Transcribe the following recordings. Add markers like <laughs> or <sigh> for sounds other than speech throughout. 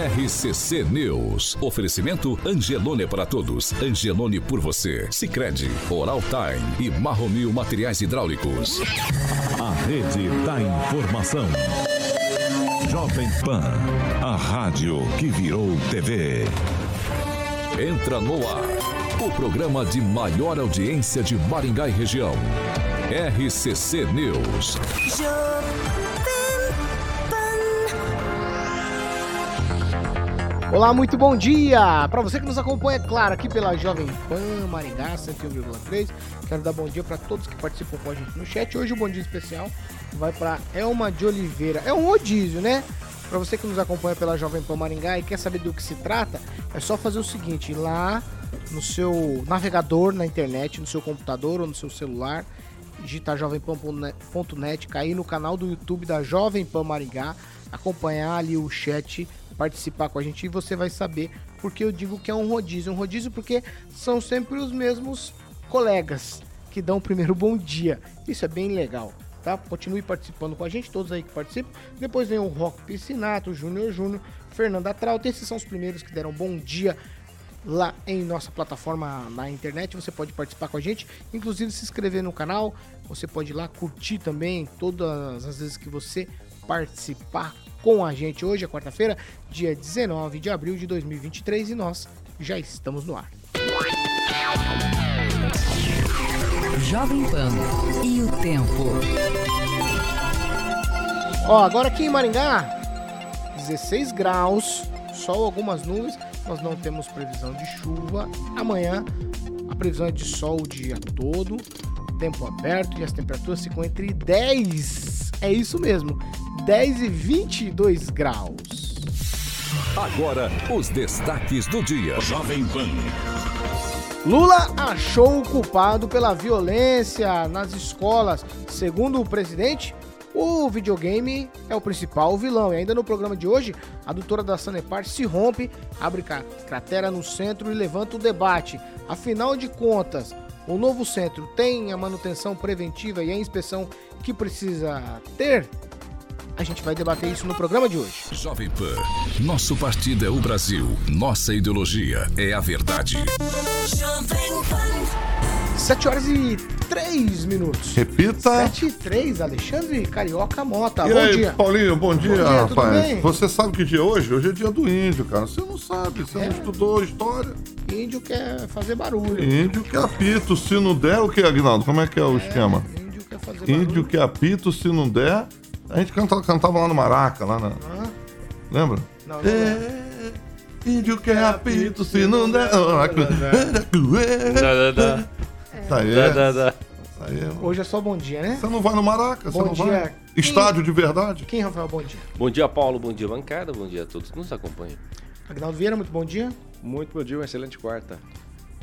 RCC News. Oferecimento Angelone para todos. Angelone por você. Sicredi, Oral Time e Marromil Materiais Hidráulicos. A rede da informação. Jovem Pan, a rádio que virou TV. Entra no ar. O programa de maior audiência de Maringá e região. RCC News. Olá, muito bom dia! Para você que nos acompanha, é claro, aqui pela Jovem Pan Maringá 101,3. Quero dar bom dia para todos que participam com a gente no chat. Hoje o bom dia especial vai para Elma de Oliveira. É um rodízio, né? Para você que nos acompanha pela Jovem Pan Maringá e quer saber do que se trata, é só fazer o seguinte, ir lá no seu navegador na internet, no seu computador ou no seu celular, digitar jovempan.net, cair no canal do YouTube da Jovem Pan Maringá, acompanhar ali o chat participar com a gente e você vai saber porque eu digo que é um rodízio. Um rodízio porque são sempre os mesmos colegas que dão o primeiro bom dia. Isso é bem legal. Tá? Continue participando com a gente, todos aí que participam. Depois vem o Rock Piscinato, Júnior Júnior, Fernanda Trauta. Esses são os primeiros que deram bom dia lá em nossa plataforma na internet. Você pode participar com a gente, inclusive se inscrever no canal. Você pode ir lá curtir também todas as vezes que você participar com a gente. Hoje é quarta-feira, dia 19 de abril de 2023 e nós já estamos no ar. Jovem Pan e o tempo. Ó, agora aqui em Maringá, 16 graus, sol, algumas nuvens. Nós não temos previsão de chuva. Amanhã a previsão é de sol o dia todo, tempo aberto e as temperaturas ficam entre 10. É isso mesmo, 10 e 22 graus. Agora, os destaques do dia. Jovem Pan. Lula achou o culpado pela violência nas escolas. Segundo o presidente, o videogame é o principal vilão. E ainda no programa de hoje, a doutora da Sanepar se rompe, abre cratera no centro e levanta o debate. Afinal de contas, o novo centro tem a manutenção preventiva e a inspeção que precisa ter? A gente vai debater isso no programa de hoje. Jovem Pan, nosso partido é o Brasil, nossa ideologia é a verdade. Jovem Pan. 7 horas e 3 minutos. Repita. 7 e 3, Alexandre Carioca Mota. E bom aí, dia. Paulinho, bom dia, bom dia rapaz. Você sabe que dia é hoje? Hoje é dia do índio, cara. Você não sabe, você é. não estudou história. Índio quer fazer barulho. Índio que apita, se não der, o que, Agnaldo? Como é que é o é, esquema? Índio quer fazer barulho. Índio que apita, se não der, a gente cantava, cantava lá no Maraca, lá na. Lembra? Não, não, é, índio que é apito, se não der. Tá aí. Hoje é só bom dia, né? Você não vai no Maraca? Bom você dia. Vai? Estádio de verdade? Quem, Rafael? Bom dia. Bom dia, Paulo. Bom dia, bancada. Bom dia a todos que nos acompanham. Agnaldo Vieira, muito bom dia. Muito bom dia, uma excelente quarta.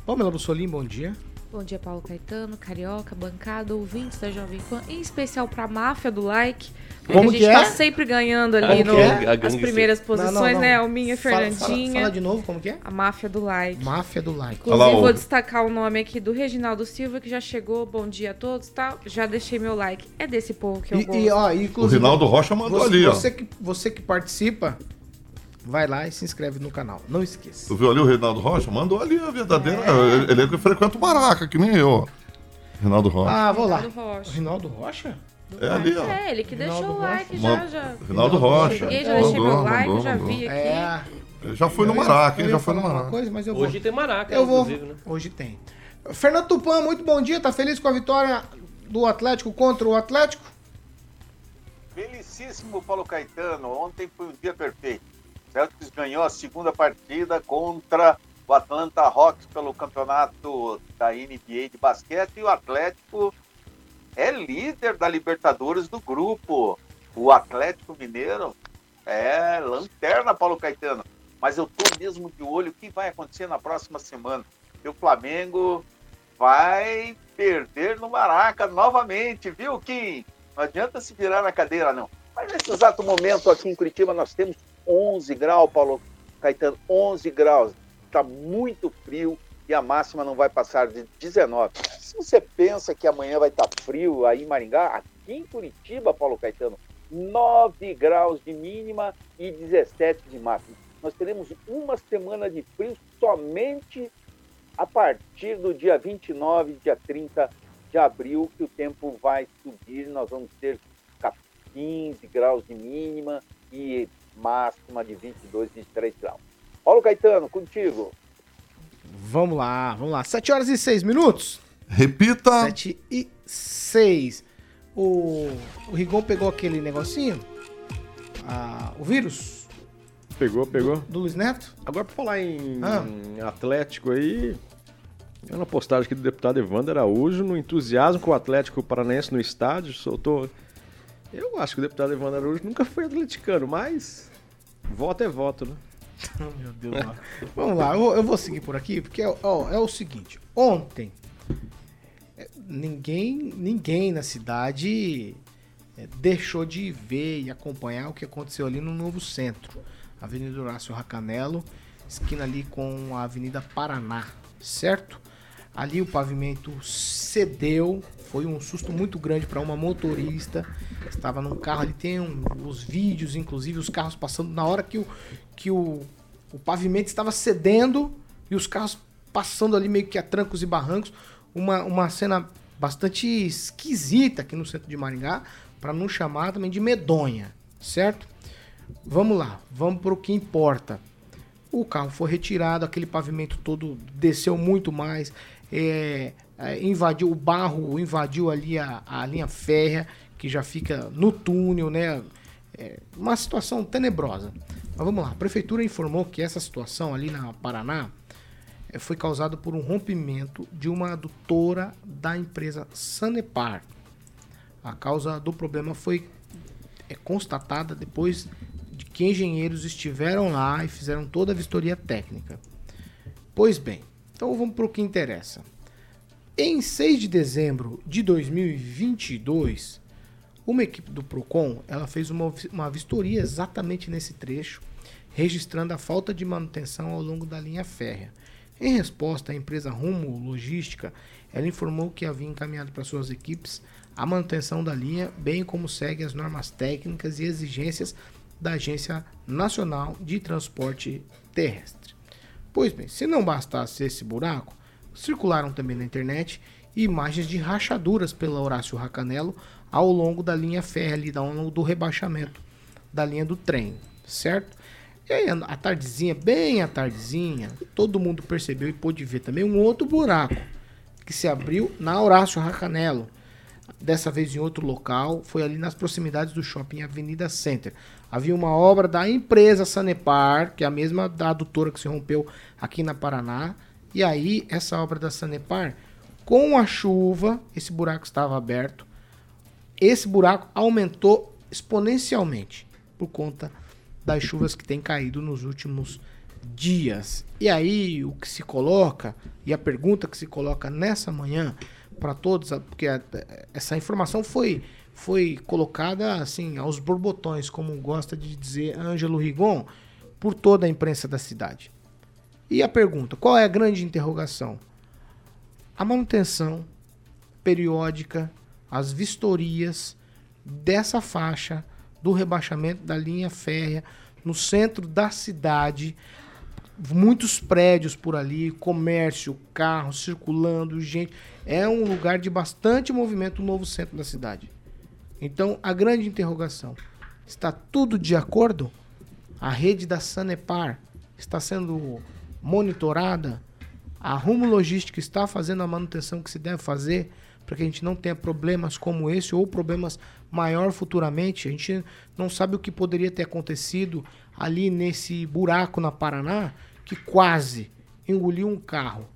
Pamela Bussolim, bom dia. Bom dia, Paulo Caetano, Carioca, bancada, ouvintes da Jovem Pan, em especial pra máfia do like. Como a gente que é? tá sempre ganhando ali no, é? as primeiras posições, Não, não, não. né? Alminha e Fala, Fernandinha. fala, fala de novo, como que é? A máfia do like. Máfia do like. Inclusive, Olha lá, vou destacar o nome aqui do Reginaldo Silva, que já chegou. Bom dia a todos, tá? Já deixei meu like. É desse povo que eu E, gosto. e, ó, O Rinaldo Rocha mandou você, ali, ó. você que, você que participa, vai lá e se inscreve no canal. Não esqueça. Tu viu ali o Reinaldo Rocha? Mandou ali a verdadeira. Ele, ele é que frequenta o Maraca, que nem eu. Reinaldo Rocha. Ah, vou lá. Rinaldo Rocha. Rinaldo Rocha? É ali, ó. É, ele que deixou Rinaldo o like Rocha. já, já. Rinaldo Rocha. Cheguei, já deixei Mandou, meu like, mandou, já mandou. vi aqui. É. Ele já foi no Maraca, ia Já foi no Maraca. Coisa, mas eu vou. Hoje tem Maraca, Eu vou. inclusive, né? Hoje tem. Fernando Tupan, muito bom dia. Tá feliz com a vitória do Atlético contra o Atlético? Felicíssimo Paulo Caetano. Ontem foi um dia perfeito. Celtics ganhou a segunda partida contra o Atlanta Hawks pelo campeonato da NBA de basquete e o Atlético é líder da Libertadores do grupo. O Atlético Mineiro é lanterna, Paulo Caetano. Mas eu tô mesmo de olho o que vai acontecer na próxima semana. E o Flamengo vai perder no Maraca novamente, viu, Kim? Não adianta se virar na cadeira, não. Mas nesse exato momento aqui em Curitiba nós temos 11 graus, Paulo Caetano, 11 graus. Está muito frio e a máxima não vai passar de 19. Se você pensa que amanhã vai estar frio aí em Maringá, aqui em Curitiba, Paulo Caetano, 9 graus de mínima e 17 de máxima. nós teremos uma semana de frio somente a partir do dia 29, dia 30 de abril, que o tempo vai subir, nós vamos ter 15 graus de mínima e máxima de 22, 23 graus. Paulo Caetano, contigo. Vamos lá, vamos lá. 7 horas e 6 minutos. Repita. 7 e 6. O, o Rigon pegou aquele negocinho, ah, o vírus Pegou, pegou. do Luiz Neto. Agora, pra falar em, Ah. em Atlético aí, é uma postagem aqui do deputado Evandro Araújo, no entusiasmo com o Atlético Paranaense no estádio, soltou... Eu acho que o deputado Evandro Araújo nunca foi atleticano, mas voto é voto, né? <laughs> Meu Deus do céu. Vamos lá, eu, eu vou seguir por aqui, porque ó, é o seguinte: ontem, é, ninguém, ninguém na cidade é, deixou de ver e acompanhar o que aconteceu ali no novo centro, Avenida Horácio Racanelo, esquina ali com a Avenida Paraná, certo? Ali o pavimento cedeu, foi um susto muito grande para uma motorista. Estava num carro, ali tem um- os vídeos, inclusive os carros passando na hora que o, que o, o pavimento estava cedendo e os carros passando ali meio que a trancos e barrancos. Uma, uma cena bastante esquisita aqui no centro de Maringá, para não chamar também de medonha, certo? Vamos lá, vamos para o que importa. O carro foi retirado, aquele pavimento todo desceu muito mais, é, é, invadiu o barro, invadiu ali a, a linha férrea, que já fica no túnel, né? É uma situação tenebrosa. Mas vamos lá, a prefeitura informou que essa situação ali na Paraná eh, foi causada por um rompimento de uma adutora da empresa Sanepar. A causa do problema foi é, constatada depois de que engenheiros estiveram lá e fizeram toda a vistoria técnica. Pois bem, então vamos para o que interessa. Em 6 de dezembro de 2022, uma equipe do Procon ela fez uma, uma vistoria exatamente nesse trecho, registrando a falta de manutenção ao longo da linha férrea. Em resposta, a empresa Rumo Logística ela informou que havia encaminhado para suas equipes a manutenção da linha, bem como segue as normas técnicas e exigências da Agência Nacional de Transporte Terrestre. Pois bem, se não bastasse esse buraco, circularam também na internet imagens de rachaduras pela Horácio Racanelo ao longo da linha férrea, ali, ao longo do rebaixamento da linha do trem, certo? E aí, a tardezinha, bem à tardezinha, todo mundo percebeu e pôde ver também um outro buraco que se abriu na Horácio Racanelo. Dessa vez em outro local, foi ali nas proximidades do shopping Avenida Center. Havia uma obra da empresa Sanepar, que é a mesma da adutora que se rompeu aqui na Paraná. E aí, essa obra da Sanepar, com a chuva, esse buraco estava aberto. Esse buraco aumentou exponencialmente por conta das chuvas que têm caído nos últimos dias. E aí, o que se coloca, e a pergunta que se coloca nessa manhã para todos, porque essa informação foi foi colocada assim aos borbotões, como gosta de dizer Ângelo Rigon, por toda a imprensa da cidade. E a pergunta, qual é a grande interrogação? A manutenção periódica, as vistorias dessa faixa do rebaixamento da linha férrea no centro da cidade, muitos prédios por ali, comércio, carros circulando, gente. É um lugar de bastante movimento, o novo centro da cidade. Então, a grande interrogação: está tudo de acordo? A rede da Sanepar está sendo monitorada? A Rumo Logística está fazendo a manutenção que se deve fazer para que a gente não tenha problemas como esse ou problemas maior futuramente? A gente não sabe o que poderia ter acontecido ali nesse buraco na Paraná que quase engoliu um carro.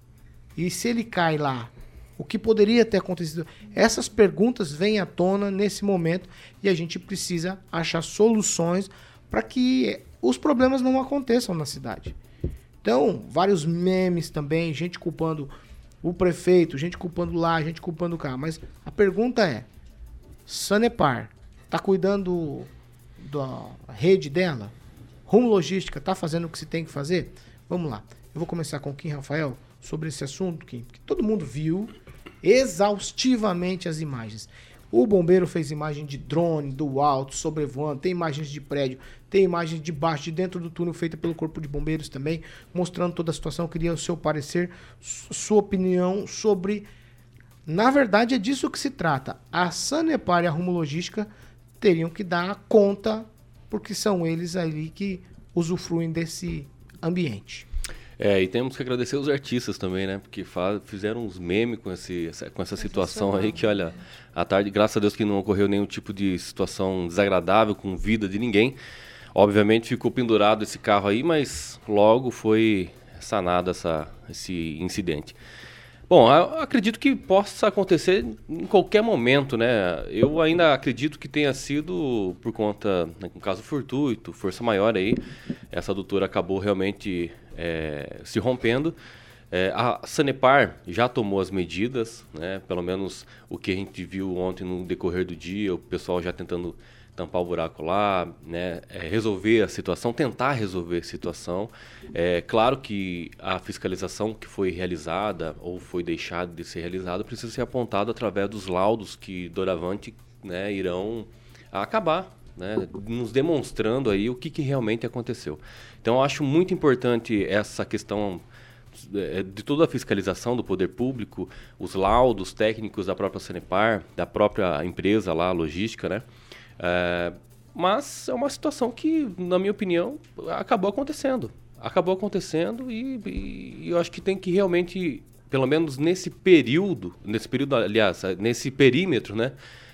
E se ele cai lá, o que poderia ter acontecido? Essas perguntas vêm à tona nesse momento e a gente precisa achar soluções para que os problemas não aconteçam na cidade. Então, vários memes também, gente culpando o prefeito, gente culpando lá, gente culpando cá. Mas a pergunta é: Sanepar tá cuidando da rede dela? Rumo Logística tá fazendo o que se tem que fazer? Vamos lá. Eu vou começar com o Kim Rafael sobre esse assunto, Kim, que todo mundo viu exaustivamente as imagens. O bombeiro fez imagem de drone, do alto, sobrevoando, tem imagens de prédio, tem imagens de baixo, de dentro do túnel feita pelo Corpo de Bombeiros também, mostrando toda a situação. Eu queria o seu parecer, su- sua opinião sobre. Na verdade, é disso que se trata. A Sanepar e a Rumo Logística teriam que dar conta, porque são eles ali que usufruem desse ambiente. É, e temos que agradecer os artistas também, né? Porque fizeram uns memes com, esse, essa, com essa situação aí que, olha, à tarde, graças a Deus que não ocorreu nenhum tipo de situação desagradável com vida de ninguém. Obviamente ficou pendurado esse carro aí, mas logo foi sanado essa, esse incidente. Bom, acredito que possa acontecer em qualquer momento, né? Eu ainda acredito que tenha sido por conta, né, um caso fortuito, força maior aí. Essa adutora acabou realmente é, se rompendo. É, a Sanepar já tomou as medidas, né? Pelo menos o que a gente viu ontem no decorrer do dia, o pessoal já tentando tampar o buraco lá, né, é, resolver a situação, tentar resolver a situação. É claro que a fiscalização que foi realizada ou foi deixada de ser realizada precisa ser apontada através dos laudos que doravante né, irão acabar, né, nos demonstrando aí o que, que realmente aconteceu. Então, eu acho muito importante essa questão é, de toda a fiscalização do poder público, os laudos técnicos da própria Sanepar, da própria empresa lá, logística, né? É, mas é uma situação que, na minha opinião, acabou acontecendo. Acabou acontecendo e, e- eu acho que tem que realmente, pelo menos nesse período, nesse período, aliás, nesse perímetro, né?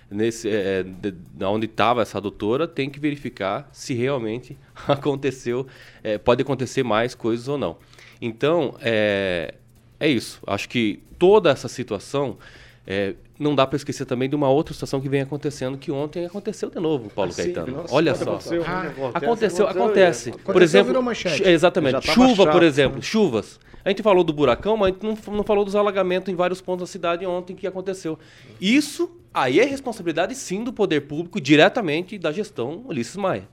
Nesse, é, de- da onde estava essa doutora, tem que verificar se realmente <laughs> aconteceu, é, pode acontecer mais coisas ou não. Então, é, é isso. Acho que toda essa situação é, não dá para esquecer também de uma outra situação que vem acontecendo, que ontem aconteceu de novo, Paulo Ah, sim, Caetano. nossa, Olha só. acontecer, Ah, né? Aconteceu, aconteceu, acontece. é. Por Aconteceu, exemplo, virou manchete. chu- exatamente. Chuva, por chato, exemplo, né? chuvas. A gente falou do buracão, mas a gente não, não falou dos alagamentos em vários pontos da cidade ontem que aconteceu. Isso aí é responsabilidade sim do poder público, diretamente da gestão Ulisses Maia.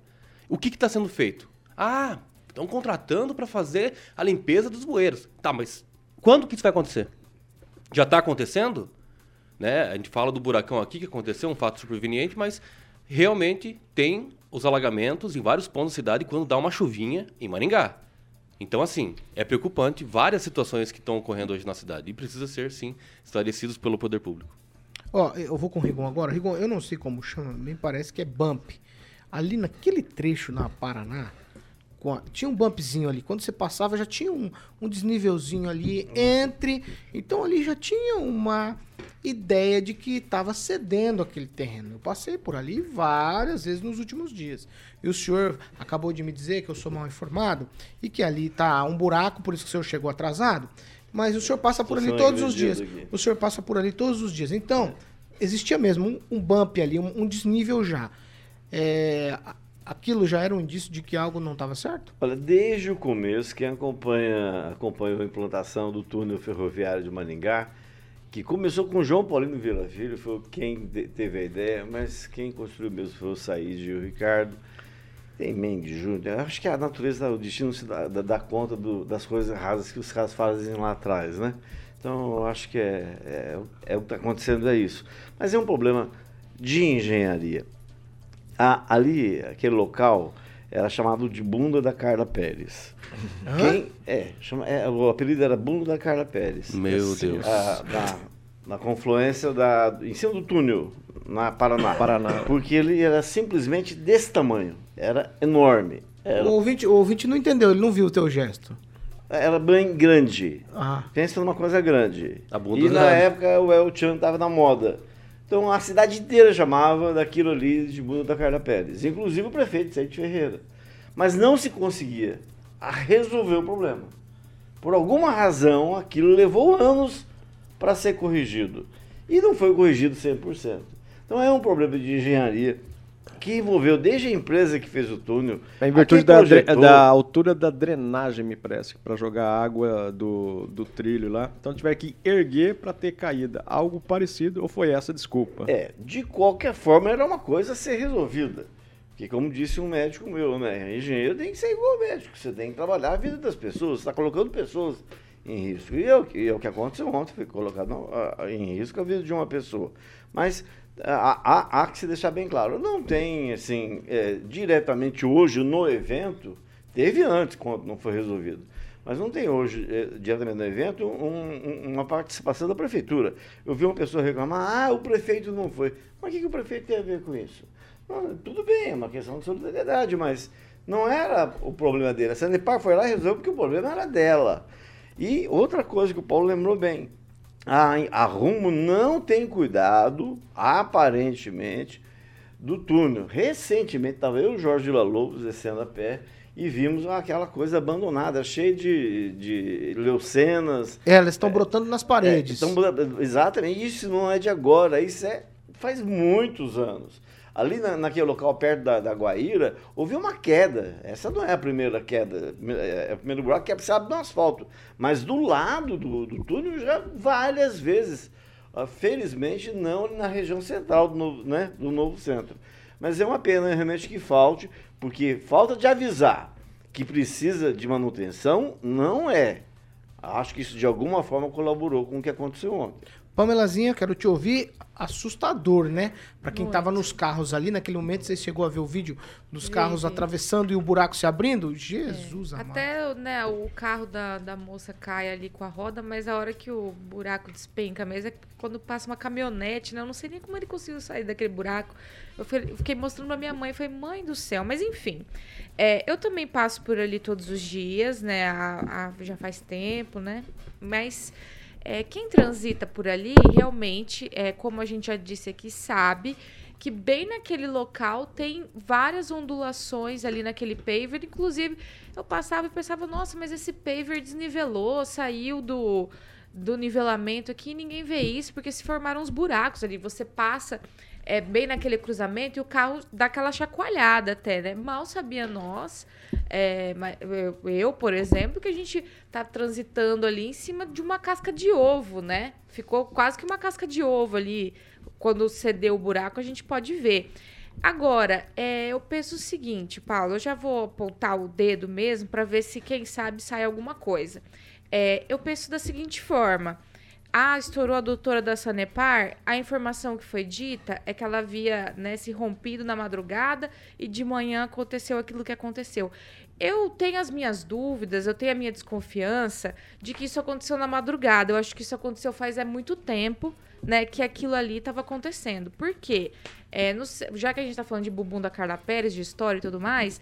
O que está sendo feito? Ah, estão contratando para fazer a limpeza dos bueiros. Tá, mas quando que isso vai acontecer? Já está acontecendo? Né? A gente fala do buracão aqui que aconteceu, um fato superveniente, mas realmente tem os alagamentos em vários pontos da cidade quando dá uma chuvinha em Maringá. Então, assim, é preocupante várias situações que estão ocorrendo hoje na cidade e precisa ser, sim, esclarecidos pelo poder público. Ó, eu vou com o Rigon agora. Rigon, eu não sei como chama, me parece que é bump. Ali naquele trecho na Paraná, a- tinha um bumpzinho ali. Quando você passava, já tinha um, um desnívelzinho ali entre. Então ali já tinha uma ideia de que estava cedendo aquele terreno. Eu passei por ali várias vezes nos últimos dias. E o senhor acabou de me dizer que eu sou mal informado e que ali tá um buraco, por isso que o senhor chegou atrasado. Mas o senhor passa por ali todos os dias. aqui. O senhor passa por ali todos os dias. Então, existia mesmo um, um bump ali, um, um desnível já. É, aquilo já era um indício de que algo não estava certo? Olha, desde o começo, quem acompanha, acompanhou a implantação do túnel ferroviário de Maningá, que começou com João Paulino Vila Filho, foi quem teve a ideia, mas quem construiu mesmo foi o Said e o Ricardo. Tem Mendes Júnior. Acho que a natureza, o destino se dá, dá- conta do- das coisas erradas que os caras fazem lá atrás, né? Então, eu acho que é, é, é o que está acontecendo, é isso. Mas é um problema de engenharia. Ali, aquele local, era chamado de Bunda da Carla Pérez. Quem, é, chama, é, o apelido era Bunda da Carla Pérez. Meu Deus. A- na, na confluência da, em cima do túnel, na Paraná. <laughs> Paraná. Porque ele era simplesmente desse tamanho. Era enorme. Era, O ouvinte, o ouvinte não entendeu, ele não viu o teu gesto. era bem grande. Ah, Pensa numa coisa grande. A bunda e na grande. época o El Chan estava na moda. Então a cidade inteira chamava daquilo ali de bunda da Carla Pérez. Inclusive o prefeito Sérgio Ferreira. Mas não se conseguia resolver o problema. Por alguma razão, aquilo levou anos para ser corrigido. E não foi corrigido 100%. Então é um problema de engenharia que envolveu desde a empresa que fez o túnel. É em virtude da, projetou. da altura da drenagem, me parece, para jogar água do, do trilho lá. Então tiver que erguer para ter caída. Algo parecido, ou foi essa desculpa? É, de qualquer forma era uma coisa a ser resolvida. Porque como disse um médico meu, né? Engenheiro tem que ser igual ao médico. Você tem que trabalhar a vida das pessoas. Você está colocando pessoas em risco. E é, o que- é o que aconteceu ontem, foi colocado em risco a vida de uma pessoa. Mas há, há- que se deixar bem claro, não tem, assim, é, diretamente hoje no evento, teve antes, quando não foi resolvido, mas não tem hoje, é, diretamente no evento, um- um- uma participação da prefeitura. Eu vi uma pessoa reclamar, ah, o prefeito não foi. Mas o que, que o prefeito tem a ver com isso? Não, tudo bem, é uma questão de solidariedade, mas não era o problema dele. A Sanepar foi lá e resolveu porque o problema era dela. E outra coisa que o Paulo lembrou bem, a, a Rumo não tem cuidado, aparentemente, do túnel. Recentemente estava eu e o Jorge Lobos descendo a pé e vimos aquela coisa abandonada, cheia de, de leucenas. É, elas estão brotando nas paredes. É, então, exatamente, isso não é de agora, isso é faz muitos anos. Ali na, naquele local perto da, da Guaíra, houve uma queda. Essa não é a primeira queda, é é o primeiro buraco que é precisado no asfalto. Mas do lado do, do túnel já várias vezes. Ah, felizmente não na região central do novo, né, do novo centro. Mas é uma pena realmente que falte, porque falta de avisar que precisa de manutenção não é. Acho que isso de alguma forma colaborou com o que aconteceu ontem. Pamelazinha, quero te ouvir. Assustador, né? Pra quem Muito. tava nos carros ali, naquele momento você chegou a ver o vídeo dos carros atravessando e o buraco se abrindo? Jesus amado. Até né, o carro da, da moça cai ali com a roda, mas a hora que o buraco despenca mesmo é quando passa uma caminhonete, né? Eu não sei nem como ele conseguiu sair daquele buraco. Eu fiquei mostrando pra minha mãe, falei, mãe do céu, mas enfim. É, eu também passo por ali todos os dias, né? a- a- já faz tempo, né? Mas é, quem transita por ali, realmente, é, como a gente já disse aqui, sabe que bem naquele local tem várias ondulações ali naquele paver. Inclusive, eu passava e pensava, nossa, mas esse paver desnivelou, saiu do, do nivelamento aqui ninguém vê isso, porque se formaram uns buracos ali. Você passa é, bem naquele cruzamento e o carro dá aquela chacoalhada até, né? Mal sabia nós, é, eu, por exemplo, que a gente tá transitando ali em cima de uma casca de ovo, né? Ficou quase que uma casca de ovo ali. Quando cedeu o buraco, a gente pode ver. Agora, é, eu penso o seguinte, Paulo, eu já vou apontar o dedo mesmo para ver se, quem sabe, sai alguma coisa. É, eu penso da seguinte forma. Ah, estourou a doutora da Sanepar. A informação que foi dita é que ela havia né, se rompido na madrugada e de manhã aconteceu aquilo que aconteceu. Eu tenho as minhas dúvidas, eu tenho a minha desconfiança de que isso aconteceu na madrugada. Eu acho que isso aconteceu faz é muito tempo, né, que aquilo ali estava acontecendo. Por quê? É, no já que a gente está falando de bumbum da Carla Pérez, de história e tudo mais,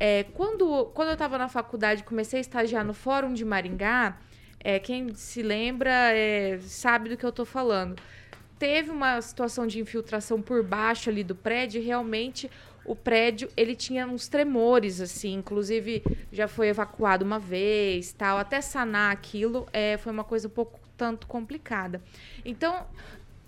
é, quando, quando eu estava na faculdade, comecei a estagiar no Fórum de Maringá, é, quem se lembra é, sabe do que eu tô falando. Teve uma situação de infiltração por baixo ali do prédio, realmente o prédio ele tinha uns tremores assim, inclusive já foi evacuado uma vez, tal, até sanar aquilo é, foi uma coisa um pouco tanto complicada. Então,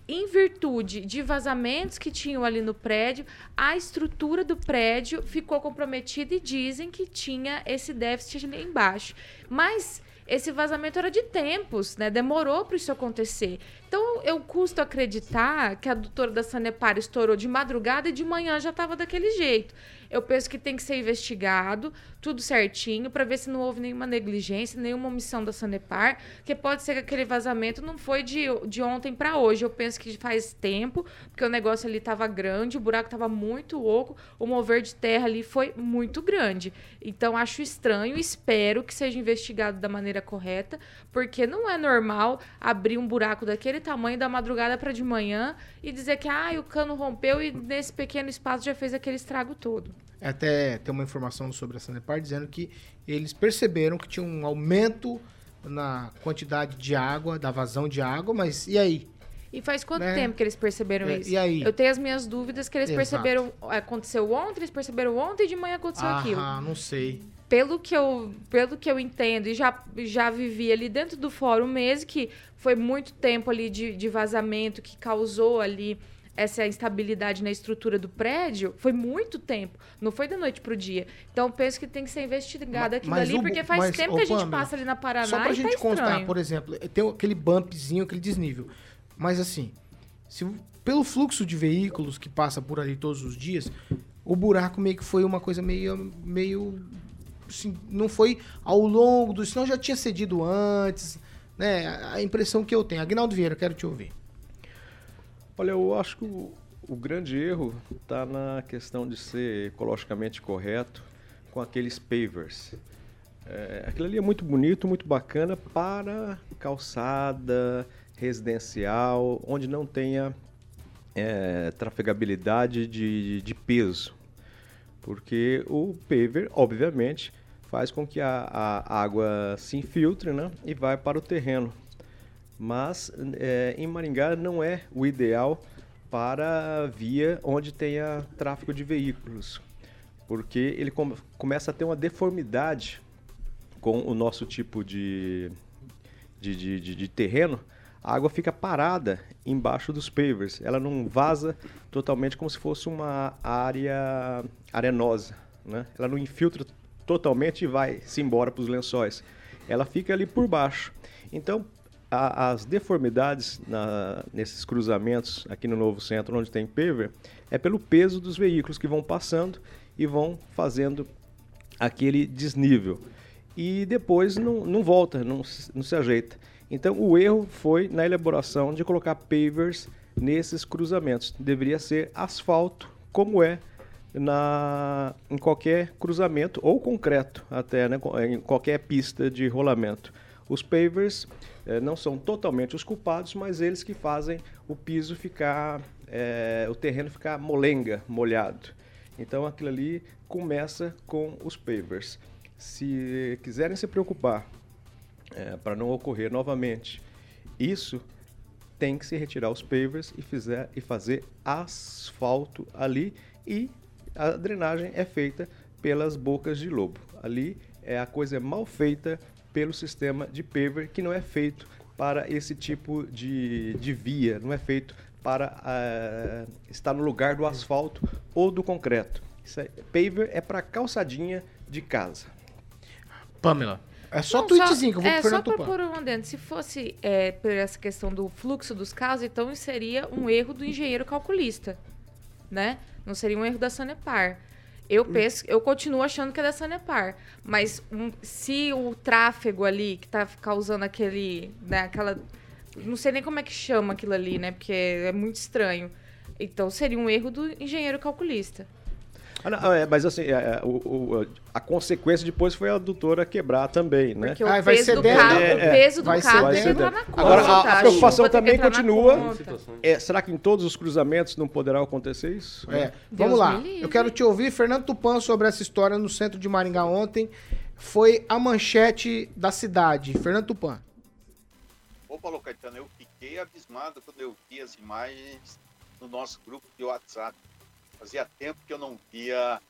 em virtude de vazamentos que tinham ali no prédio, a estrutura do prédio ficou comprometida e dizem que tinha esse déficit ali embaixo. Mas esse vazamento era de tempos, né? Demorou para isso acontecer. Então, eu custo acreditar que a doutora da Sanepar estourou de madrugada e de manhã já estava daquele jeito. Eu penso que tem que ser investigado, tudo certinho, para ver se não houve nenhuma negligência, nenhuma omissão da Sanepar, que pode ser que aquele vazamento não foi de, de ontem para hoje. Eu penso que faz tempo, porque o negócio ali estava grande, o buraco estava muito oco, o mover de terra ali foi muito grande. Então, acho estranho, espero que seja investigado da maneira correta, porque não é normal abrir um buraco daquele tamanho da madrugada para de manhã e dizer que ah, o cano rompeu e nesse pequeno espaço já fez aquele estrago todo. Até tem uma informação sobre a Sanepar dizendo que eles perceberam que tinha um aumento na quantidade de água, da vazão de água, mas e aí? E faz quanto Né? tempo que eles perceberam É, isso? e aí? Eu tenho as minhas dúvidas que eles Exato. perceberam. Aconteceu ontem, eles perceberam ontem e de manhã aconteceu aquilo. Ah, não sei. Pelo que, eu, pelo que eu entendo, e já, já vivi ali dentro do fórum mesmo, que foi muito tempo ali de, de vazamento que causou ali essa instabilidade na estrutura do prédio, foi muito tempo. Não foi da noite pro dia. Então, penso que tem que ser investigado aquilo mas ali, o porque faz mas, tempo que a gente Pamela, passa ali na Paraná Só pra e gente tá constar, estranho. por exemplo, tem aquele bumpzinho, aquele desnível. Mas assim, se, pelo fluxo de veículos que passa por ali todos os dias, o buraco meio que foi uma coisa meio. meio assim, não foi ao longo do. Senão já tinha cedido antes. Né? A impressão que eu tenho. Agnaldo Vieira, quero te ouvir. Olha, eu acho que o, o grande erro está na questão de ser ecologicamente correto com aqueles pavers. É, aquilo ali é muito bonito, muito bacana para calçada residencial, onde não tenha é, trafegabilidade de, de peso. Porque o paver, obviamente, faz com que a, a água se infiltre né, e vai para o terreno. Mas é, em Maringá não é o ideal para via onde tenha tráfego de veículos, porque ele come, começa a ter uma deformidade com o nosso tipo de, de, de, de, de terreno, a água fica parada embaixo dos pavers. Ela não vaza totalmente como se fosse uma área arenosa. Né? Ela não infiltra totalmente e vai se embora para os lençóis. Ela fica ali por baixo. Então, a, as deformidades na, nesses cruzamentos aqui no novo centro, onde tem paver, é pelo peso dos veículos que vão passando e vão fazendo aquele desnível e depois não, não volta, não, não se ajeita. Então o erro foi na elaboração de colocar pavers nesses cruzamentos. Deveria ser asfalto, como é na, em qualquer cruzamento, ou concreto até, né, em qualquer pista de rolamento. Os pavers eh, não são totalmente os culpados, mas eles que fazem o piso ficar, eh, o terreno ficar molenga, molhado. Então aquilo ali começa com os pavers se quiserem se preocupar é, para não ocorrer novamente isso, tem que se retirar os pavers e, fizer, e fazer asfalto ali e a drenagem é feita pelas bocas de lobo. Ali é a coisa mal feita pelo sistema de paver que não é feito para esse tipo de, de via, não é feito para uh, estar no lugar do asfalto ou do concreto. É, paver é para calçadinha de casa. Pamela. É só Não, tweetzinho que eu vou É, pro só Tupan. pôr um dentro. Se fosse é, por essa questão do fluxo dos carros, então seria um erro do engenheiro calculista, né? Não seria um erro da Sanepar. Eu penso, eu continuo achando que é da Sanepar, mas um- se o tráfego ali que tá causando aquele, né, aquela, não sei nem como é que chama aquilo ali, né? Porque é muito estranho. Então seria um erro do engenheiro calculista. Ah, não, é, mas assim, é, é, o- o- a consequência depois foi a adutora quebrar também, né? Porque o Ah, vai peso do carro, é, o é, peso do vai carro Vai entrar na conta. Agora, a, tá? a preocupação tem que também continua. É, será que em todos os cruzamentos não poderá acontecer isso? É, vamos lá. Eu quero te ouvir, Fernando Tupan, sobre essa história no centro de Maringá ontem. Foi a manchete da cidade. Fernando Tupan. Ô, Paulo Caetano, eu fiquei abismado quando eu vi as imagens no nosso grupo de WhatsApp. Fazia tempo que eu não via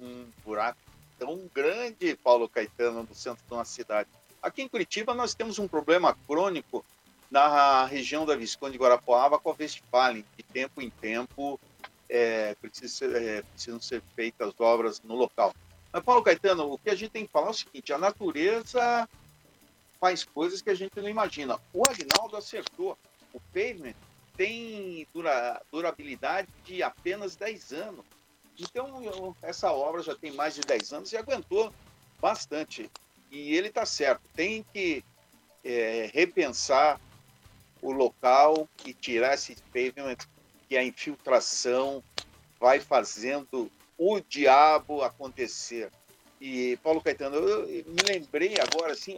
um buraco tão grande, Paulo Caetano, no centro de uma cidade. Aqui em Curitiba nós temos um problema crônico na região da Visconde de Guarapuava com a Westfalen. De tempo em tempo é, precisa é, precisam ser feitas obras no local. Mas, Paulo Caetano, o que a gente tem que falar é o seguinte, a natureza faz coisas que a gente não imagina. O Agnaldo acertou. O pavement tem dura- durabilidade de apenas 10 anos. Então, eu- essa obra já tem mais de 10 anos e aguentou bastante. E ele está certo. Tem que é, repensar o local e tirar esse pavement que a infiltração vai fazendo o diabo acontecer. E, Paulo Caetano, eu eu me lembrei agora, assim,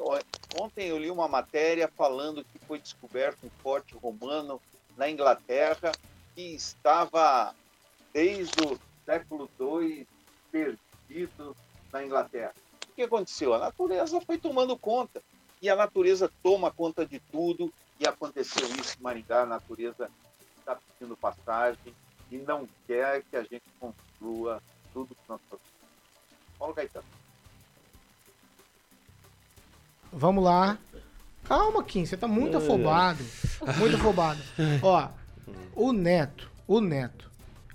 ontem eu li uma matéria falando que foi descoberto um forte romano na Inglaterra que estava desde o século II perdido na Inglaterra. O que aconteceu? A natureza foi tomando conta. E a natureza toma conta de tudo. E aconteceu isso em Maringá. A natureza está pedindo passagem e não quer que a gente construa tudo que nós fazemos. Paulo Caetano. Vamos lá. Calma, Kim, você tá muito afobado. Muito afobado. <laughs> Ó, o Neto, o Neto,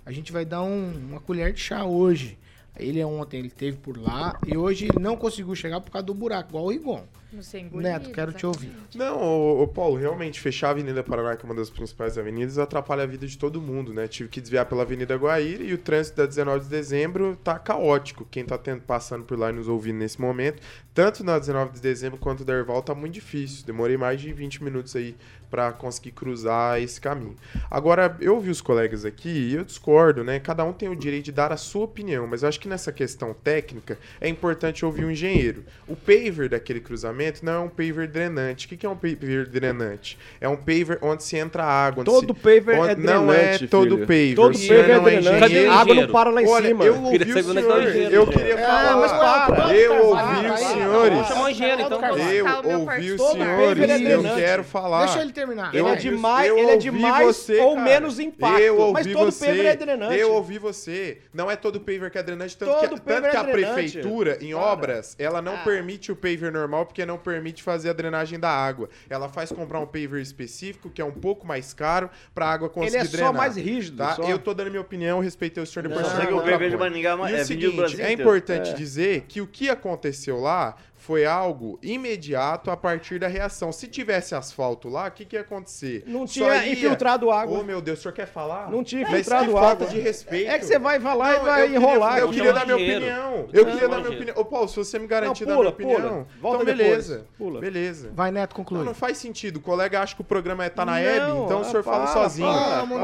a gente vai dar um- uma colher de chá hoje. Ele ontem ele teve por lá e hoje ele não conseguiu chegar por causa do buraco, igual o Rigon. Não sei engolir, Neto, quero te ouvir. Não, ô, ô, Paulo, realmente fechar a Avenida Paraná, que é uma das principais avenidas, atrapalha a vida de todo mundo, né? Tive que desviar pela Avenida Guaíra e o trânsito da 19 de dezembro tá caótico. Quem tá tendo, passando por lá e nos ouvindo nesse momento, tanto na 19 de dezembro quanto da Erval, tá muito difícil. Demorei mais de 20 minutos aí para conseguir cruzar esse caminho. Agora, eu ouvi os colegas aqui e eu discordo, né? Cada um tem o direito de dar a sua opinião, mas eu acho que nessa questão técnica é importante ouvir um engenheiro. O paver daquele cruzamento não é um paver drenante. O que que é um paver drenante? É um paver onde se entra água. onde Todo se- paver é onde- Não é drenante, todo filho. paver. Todo paver é não drenante. Cadê o A água não para lá em Olha, cima. eu ouvi o onde é tá senhor. Eu né? queria Ah, falar. mas para, Eu ouvi os senhores. Chamou o engenheiro, então. Eu ouvi os senhores, é eu drenante. quero falar. Deixa ele terminar. Ele é Eu de ouvi- mais, eu ele é de ouvi mais você, ou menos impacto. Mas todo paver é drenante. Eu ouvi você. Não é todo paver que é drenante, tanto que, é a drenante. prefeitura, em obras, ela não Ah. permite o paver normal porque não permite fazer a drenagem da água. Ela faz comprar um paver específico, que é um pouco mais caro, pra água conseguir Ele é drenar. só mais rígido. Tá? só. Eu tô dando minha opinião, respeitei o senhor. Não, de. Maringá é E é o seguinte, é importante É. dizer que o que aconteceu lá foi algo imediato a partir da reação. Se tivesse asfalto lá, o que, que ia acontecer? Não Só tinha ia- infiltrado água. Ô, meu Deus, o senhor quer falar? Não tinha Mas infiltrado que falta água. de respeito. É que você vai falar Não, e vai eu queria- enrolar Eu aqui. queria dar minha opinião. Eu queria dar minha opinião. Ô, Paulo, se você me garantir Não, dar minha pula, pula. opinião, Volta então depois. beleza. Pula. Beleza. Vai, Neto, Não, conclui. não faz sentido. O colega acha que o programa é tá na Não, Hebe, então o senhor fala sozinho. Vamos,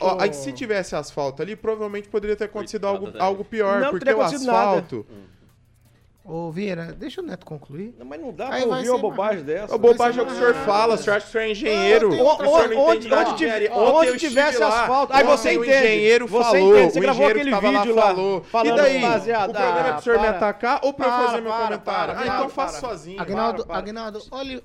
ó, aí se tivesse asfalto ali, provavelmente poderia ter acontecido algo, algo pior, Não porque o asfalto. Ô, Vieira, deixa o Neto concluir. Não, Mas não dá Aí pra vai ouvir uma bobagem dessa. A bobagem é o que o senhor fala, o senhor acha que o senhor é engenheiro. Ah, o senhor Onde, não onde, entende nada tivesse asfalto. Aí você ontem o entende. engenheiro você falou, entende. Você o gravou engenheiro aquele vídeo lá. falou. falando, e daí? rapaziada, o programa é pro senhor me atacar ou pra eu fazer meu comentário? ah, então para. sozinho. Agnaldo. Agnaldo, olha.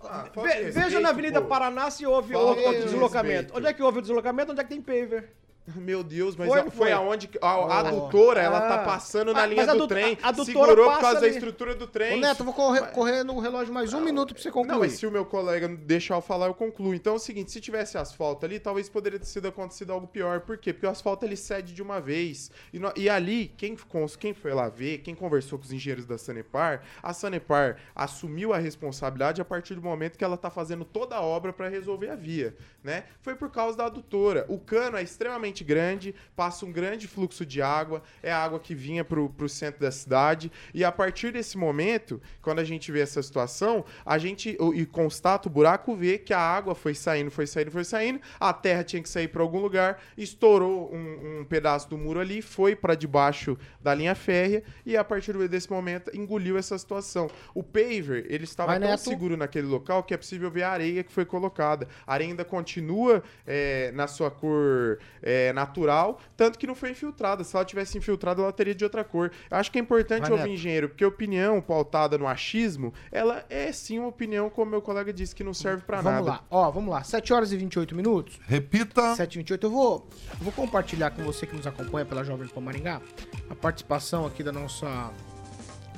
Veja na Avenida. Paraná se houve outro de deslocamento. Onde é que houve o deslocamento? Onde é que tem paver? Meu Deus, mas Foi, não foi, foi? aonde que- a, a Oh. adutora, ela tá Ah. passando na Ah, linha mas do trem, a- a segurou por causa da estrutura do Ô, trem. Neto, eu vou correr, correr no relógio mais um minuto pra você concluir. Não, mas se o meu colega deixar eu falar, eu concluo. Então é o seguinte, se tivesse asfalto ali, talvez poderia ter sido acontecido algo pior. Por quê? Porque o asfalto ele cede de uma vez. E, no- e ali, quem, quem foi lá ver, quem conversou com os engenheiros da Sanepar, a Sanepar assumiu a responsabilidade a partir do momento que ela tá fazendo toda a obra para resolver a via, né? Foi por causa da adutora. O cano é extremamente grande, passa um grande fluxo de água, é a água que vinha pro, pro centro da cidade. E a partir desse momento, quando a gente vê essa situação, a gente o- e constata o buraco, vê que a água foi saindo, foi saindo, foi saindo, a terra tinha que sair para algum lugar, estourou um, um pedaço do muro ali, foi para debaixo da linha férrea e a partir desse momento engoliu essa situação. O paver, ele estava Vai, tão Neto. seguro naquele local que é possível ver a areia que foi colocada. A areia ainda continua é, na sua cor é, natural, tanto que não foi infiltrada. Se ela tivesse infiltrada, ela teria de outra cor. Eu acho que é importante Vai, ouvir Neto. engenheiro, porque a opinião pautada no achismo, ela é sim uma opinião, como meu colega disse, que não serve para nada. Vamos lá, ó, vamos lá. 7 horas e 28 minutos. Repita. 7 e 28 eu vou, eu vou compartilhar com você que nos acompanha pela Jovem Pan Maringá a participação aqui da nossa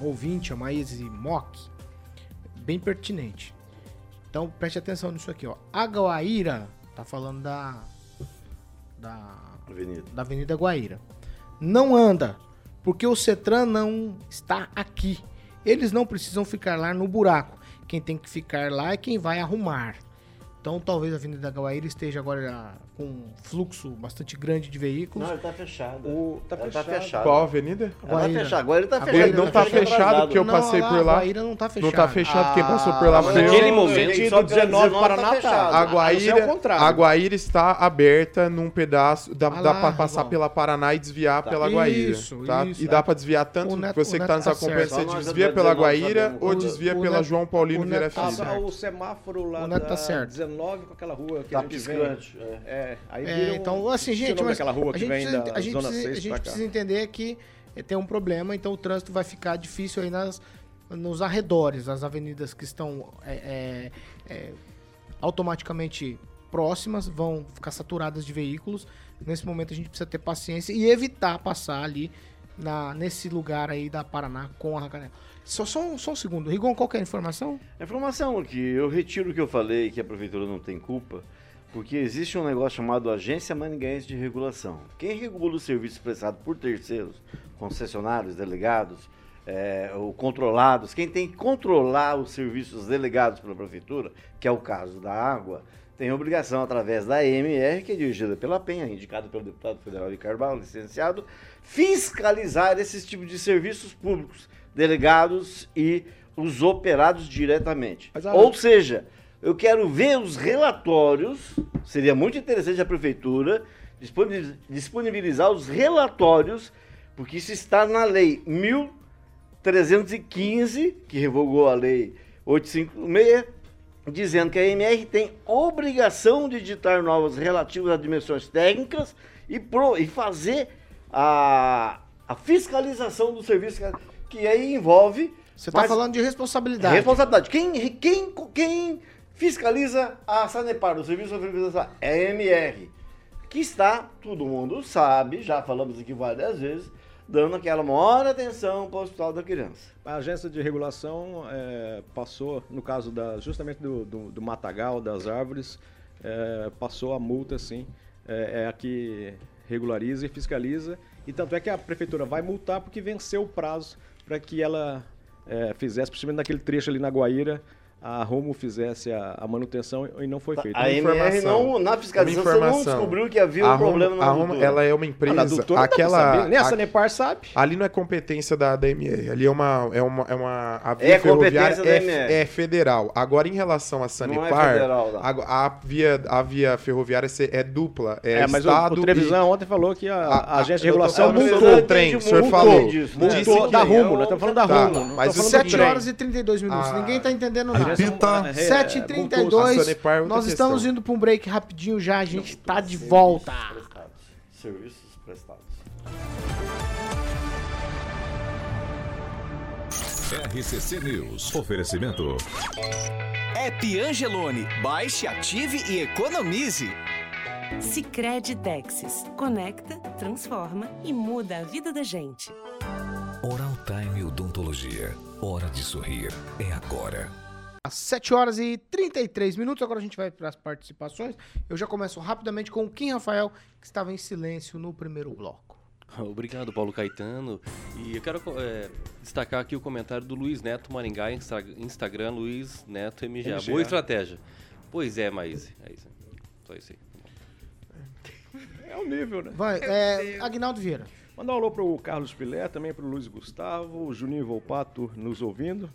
ouvinte, a Maíse Mock, bem pertinente. Então preste atenção nisso aqui, ó. A Guaíra, tá falando da da Avenida. da Avenida Guaíra. Não anda, porque o Cetran não está aqui. Eles não precisam ficar lá no buraco. Quem tem que ficar lá é quem vai arrumar. Então talvez a Avenida Guaíra esteja agora com um fluxo bastante grande de veículos. Não, ele tá fechado. O... Tá, tá fechado. tá fechado. Qual a avenida? Tá Guaíra. Tá fechado. Agora ele tá fechado. Tá não tá, fechado, porque eu passei por lá. A não tá fechada. Não tá fechado, ah, passou por lá. Naquele momento, só 19 para tá Natal. A Guaíra, é o a Guaíra está aberta num pedaço, dá, ah, dá para passar bom. pela Paraná e desviar tá. pela Guaíra. Isso, tá? isso. E dá para desviar tanto, neto, você que tá nos acompanhando, você desvia pela Guaíra né? ou desvia pela João Paulino Vieira Filho. É, o semáforo lá da 19 love com aquela rua que tá a gente piscante, vem. É. é. aí é, então, assim, gente, mas aquela rua que vem precisa, da a gente zona precisa, 6 A gente precisa entender que é, tem um problema, então o trânsito vai ficar difícil aí nas, nos arredores, as avenidas que estão é, é, é, automaticamente próximas vão ficar saturadas de veículos. Nesse momento a gente precisa ter paciência e evitar passar ali na, nesse lugar aí da Paraná com a Racanela. Só, só, só um segundo. Rigon, qual é a informação? A informação aqui, eu retiro o que eu falei, que a prefeitura não tem culpa, porque existe um negócio chamado Agência Maningaense de Regulação. Quem regula o serviço prestado por terceiros, concessionários, delegados, é, ou controlados, quem tem que controlar os serviços delegados pela prefeitura, que é o caso da água, tem obrigação, através da EMR, que é dirigida pela Penha, indicada pelo deputado federal Ricardo Barro, licenciado, fiscalizar esses tipos de serviços públicos, delegados e os operados diretamente. Mas Ou seja, eu quero ver os relatórios, seria muito interessante a prefeitura disponi- disponibilizar os relatórios, porque isso está na lei 1315, que revogou a lei 856, dizendo que a MR tem obrigação de editar novas relativas a dimensões técnicas e, pro- e fazer a, a fiscalização do serviço, que aí envolve. Você tá mais- falando de responsabilidade. Responsabilidade. Quem, quem, quem fiscaliza a Sanepar, o Serviço de Fiscalização? É a MR. Que está, todo mundo sabe, já falamos aqui várias vezes, dando aquela maior atenção para o Hospital da Criança. A agência de regulação eh, passou, no caso da, justamente do, do, do matagal, das árvores, eh, passou a multa, sim. É, é a que regulariza e fiscaliza. E tanto é que a prefeitura vai multar porque venceu o prazo para que ela eh, fizesse, principalmente naquele trecho ali na Guaíra, a Romo fizesse a, a manutenção e não foi feito. A MR não, na fiscalização, não descobriu que havia um A Roma- problema na a Roma, adutora. ela é uma Ah, empresa. não dá pra aquela, saber, nem a a- Sanepar sabe. Ali não é competência da, da MR, ali é uma. É uma, é uma a via É ferroviária competência da é, MR. é federal. Agora, em relação a Sanepar, federal, não. a, a via, a via ferroviária é dupla. É, É, mas o, Estado o Trevisan e- ontem falou que a, A- a agência de regulação multou do o trem, o senhor falou. disso, multou Disse da que- Rumo, nós estamos falando da Tá, Rumo. não mas estamos o falando do 7 trem. horas e 32 minutos. Ah. Ninguém tá entendendo nada. Repita. É, 7h32. A Sanepar é outra Nós estamos indo pra um break rapidinho já. A gente tá de volta. Serviços prestados. RCC News. Oferecimento. App Angelone. Baixe, ative e economize. Sicredi Texas. Conecta, transforma e muda a vida da gente. Oral Time Odontologia. Hora de sorrir. É agora. Às 7 horas e 33 minutos. Agora a gente vai para as participações. Eu já começo rapidamente com o Kim Rafael, que estava em silêncio no primeiro bloco. <laughs> Obrigado, Paulo Caetano. E eu quero é, destacar aqui o comentário do Luiz Neto Maringá, Insta- Instagram, Luiz Neto MGA. MGA. Boa estratégia. Pois é, Maíse. É isso. Só isso aí. É o nível, né? Vai, é, Agnaldo Vieira. Mandar um alô pro Carlos Pilé, também pro Luiz Gustavo, o Juninho Volpato nos ouvindo.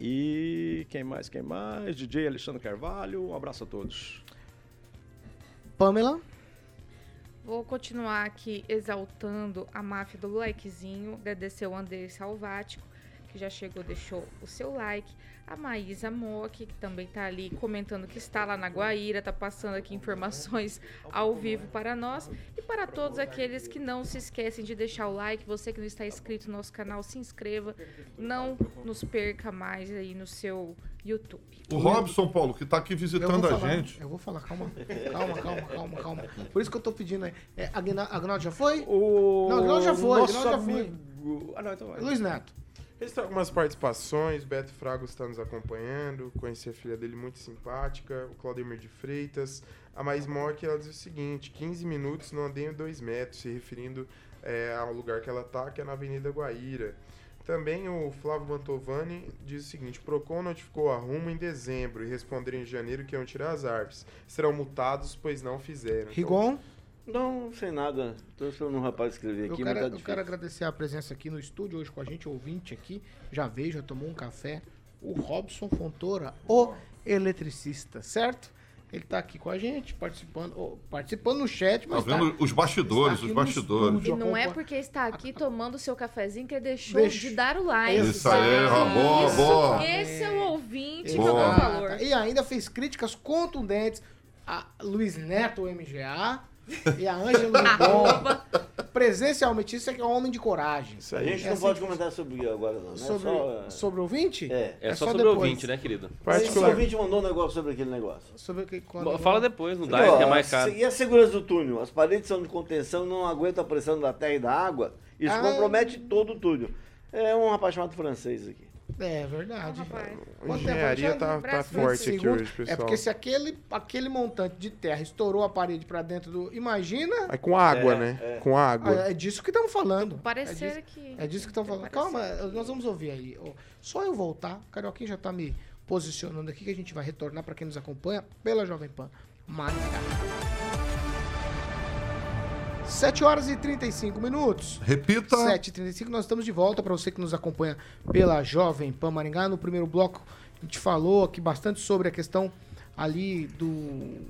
E quem mais, quem mais? DJ Alexandre Carvalho, um abraço a todos. Pamela. Vou continuar aqui exaltando a máfia do likezinho. Agradecer o André Salvático, que já chegou, deixou o seu like. A Maísa Mock, que também tá ali comentando que está lá na Guaíra, tá passando aqui informações ao vivo para nós. E para todos aqueles que não se esquecem de deixar o like, você que não está inscrito no nosso canal, se inscreva. Não nos perca mais aí no seu YouTube. O Robson, Paulo, que tá aqui visitando vou a falar, gente. Eu vou falar, calma. Calma, calma, calma, calma. Por isso que eu tô pedindo aí. É, Agna- Agnaldo já foi? O Não, Agnaldo já foi, Nosso Agnaldo já foi. amigo... Ah, não, então vai. Luiz Neto. Registrar algumas participações, Beto Frago está nos acompanhando, conheci a filha dele muito simpática, o Claudemir de Freitas. A Mais Mock, ela diz o seguinte, 15 minutos não andei em 2 metros, se referindo é, ao lugar que ela está, que é na Avenida Guaíra. Também o Flávio Mantovani diz o seguinte, Procon notificou a Rumo em dezembro e responderam em janeiro que iam tirar as árvores. Serão multados, pois não fizeram. Então, Rigon. Não, sem nada. Tô esperando um rapaz escrever Eu aqui, quero, mas tá eu quero agradecer a presença aqui no estúdio hoje com a gente, ouvinte aqui. Já veio, já tomou um café. O Robson Fontoura, o eletricista, certo? Ele tá aqui com a gente, participando, ó, participando no chat, Tá mas vendo os bastidores, está os bastidores. estúdio. E não é porque está aqui tomando seu cafezinho que ele deixou Deixa- de dar o like. Isso aí, ó, boa, Isso, boa. Esse é o ouvinte que Boa. eu dou Exato. valor. E ainda fez críticas contundentes a Luiz Neto, o MGA, <laughs> e a Ângela Lindon. Presencialmente, isso é que é um homem de coragem. Isso A aí. gente É não assim pode que- comentar sobre agora, não. né? Sobre, só, sobre o ouvinte? É. É, É só, só sobre o depois. ouvinte, né, querido? Particular. ouvinte mandou um negócio sobre aquele negócio. Sobre o que quando- Bom, Fala depois, não dá, ó, que é mais caro. E a segurança do túnel? As paredes são de contenção, não aguentam a pressão da terra e da água. Isso Ah. compromete todo o túnel. É um rapaz chamado francês aqui. É verdade. Quanto Engenharia tempo, tá- Alexandre? tá forte aqui hoje, pessoal. É porque se aquele, aquele montante de terra estourou a parede pra dentro do. Imagina. Aí com água, É, né? é. Com água. Ah, É disso que estamos falando. Parecer é disso, que- É disso que estamos falando. Calma, nós vamos ouvir aí. Só eu voltar, o Carioquinha já tá me posicionando aqui, que a gente vai retornar para quem nos acompanha pela Jovem Pan Maringá. 7 horas e 35 minutos. Repita. 7 e 35 nós estamos de volta para você que nos acompanha pela Jovem Pan Maringá. No primeiro bloco, a gente falou aqui bastante sobre a questão ali do.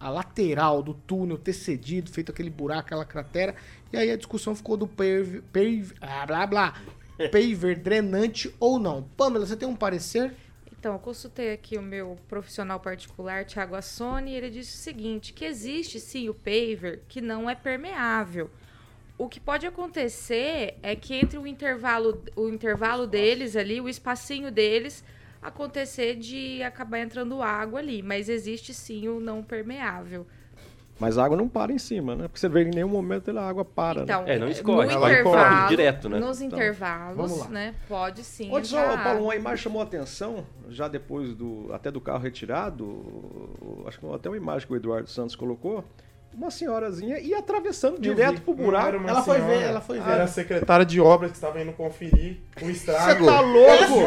a lateral do túnel ter cedido, feito aquele buraco, aquela cratera. E aí a discussão ficou do paver, paver, ah, blá blá, <laughs> paver drenante ou não. Pamela, você tem um parecer? Então, eu consultei aqui o meu profissional particular, Thiago Assoni, e ele disse o seguinte, que existe sim o paver que não é permeável. O que pode acontecer é que entre o intervalo, o intervalo deles ali, o espacinho deles, acontecer de acabar entrando água ali, mas existe sim o não permeável. Mas a água não para em cima, né? Porque você vê que em nenhum momento a água para. Então, né? no intervalo, Nos Então, intervalos, vamos lá. né? Pode sim. Onde só, Paulo, uma imagem chamou a atenção, já depois do até do carro retirado, acho que até uma imagem que o Eduardo Santos colocou, uma senhorazinha ia atravessando direto pro Não buraco. uma senhora, Era a secretária de obras que estava indo conferir o estrago. Você tá louco?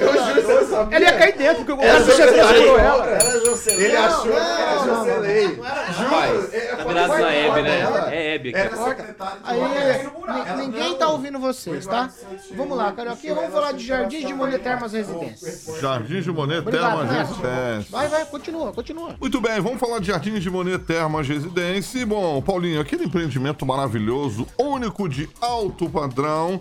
Eu juro, você não sabia. Ela ia cair dentro, porque o Era governo Jocelyn. segurou ela. Era Jocelyn. Ele achou que era não, não, Jocelyn. não, não era Rapaz, É, tá pode- Hebe, né? ela- É Hebe aqui. Era secretária de Aí, obras. ni- ninguém tá ouvindo vocês, tá? Vamos lá, Carioquinha, vamos falar de Jardim de Monet Termas Residências. Jardim de Monet Termas Neto. Residência. Vai, vai, continua, continua. Muito bem, vamos falar de Jardim de Monet Termas Residência. E, Bom, Paulinho, aquele empreendimento maravilhoso, único de alto padrão,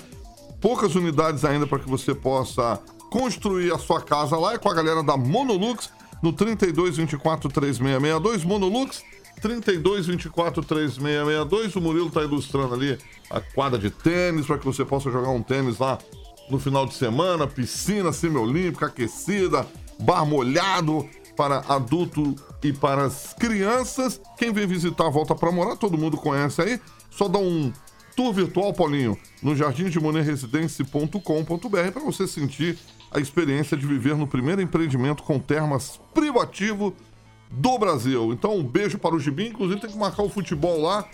poucas unidades ainda para que você possa construir a sua casa lá. É com a galera da Monolux no 32 24 3662. Monolux 32 24 3662. O Murilo tá ilustrando ali a quadra de tênis para que você possa jogar um tênis lá no final de semana, piscina semiolímpica aquecida, bar molhado para adulto e para as crianças. Quem vem visitar volta para morar, todo mundo conhece aí. Só dá um tour virtual, Paulinho, no jardimdemonerresidência.com.br para você sentir a experiência de viver no primeiro empreendimento com termas privativo do Brasil. Então, um beijo para o Gibi. Inclusive, tem que marcar o futebol lá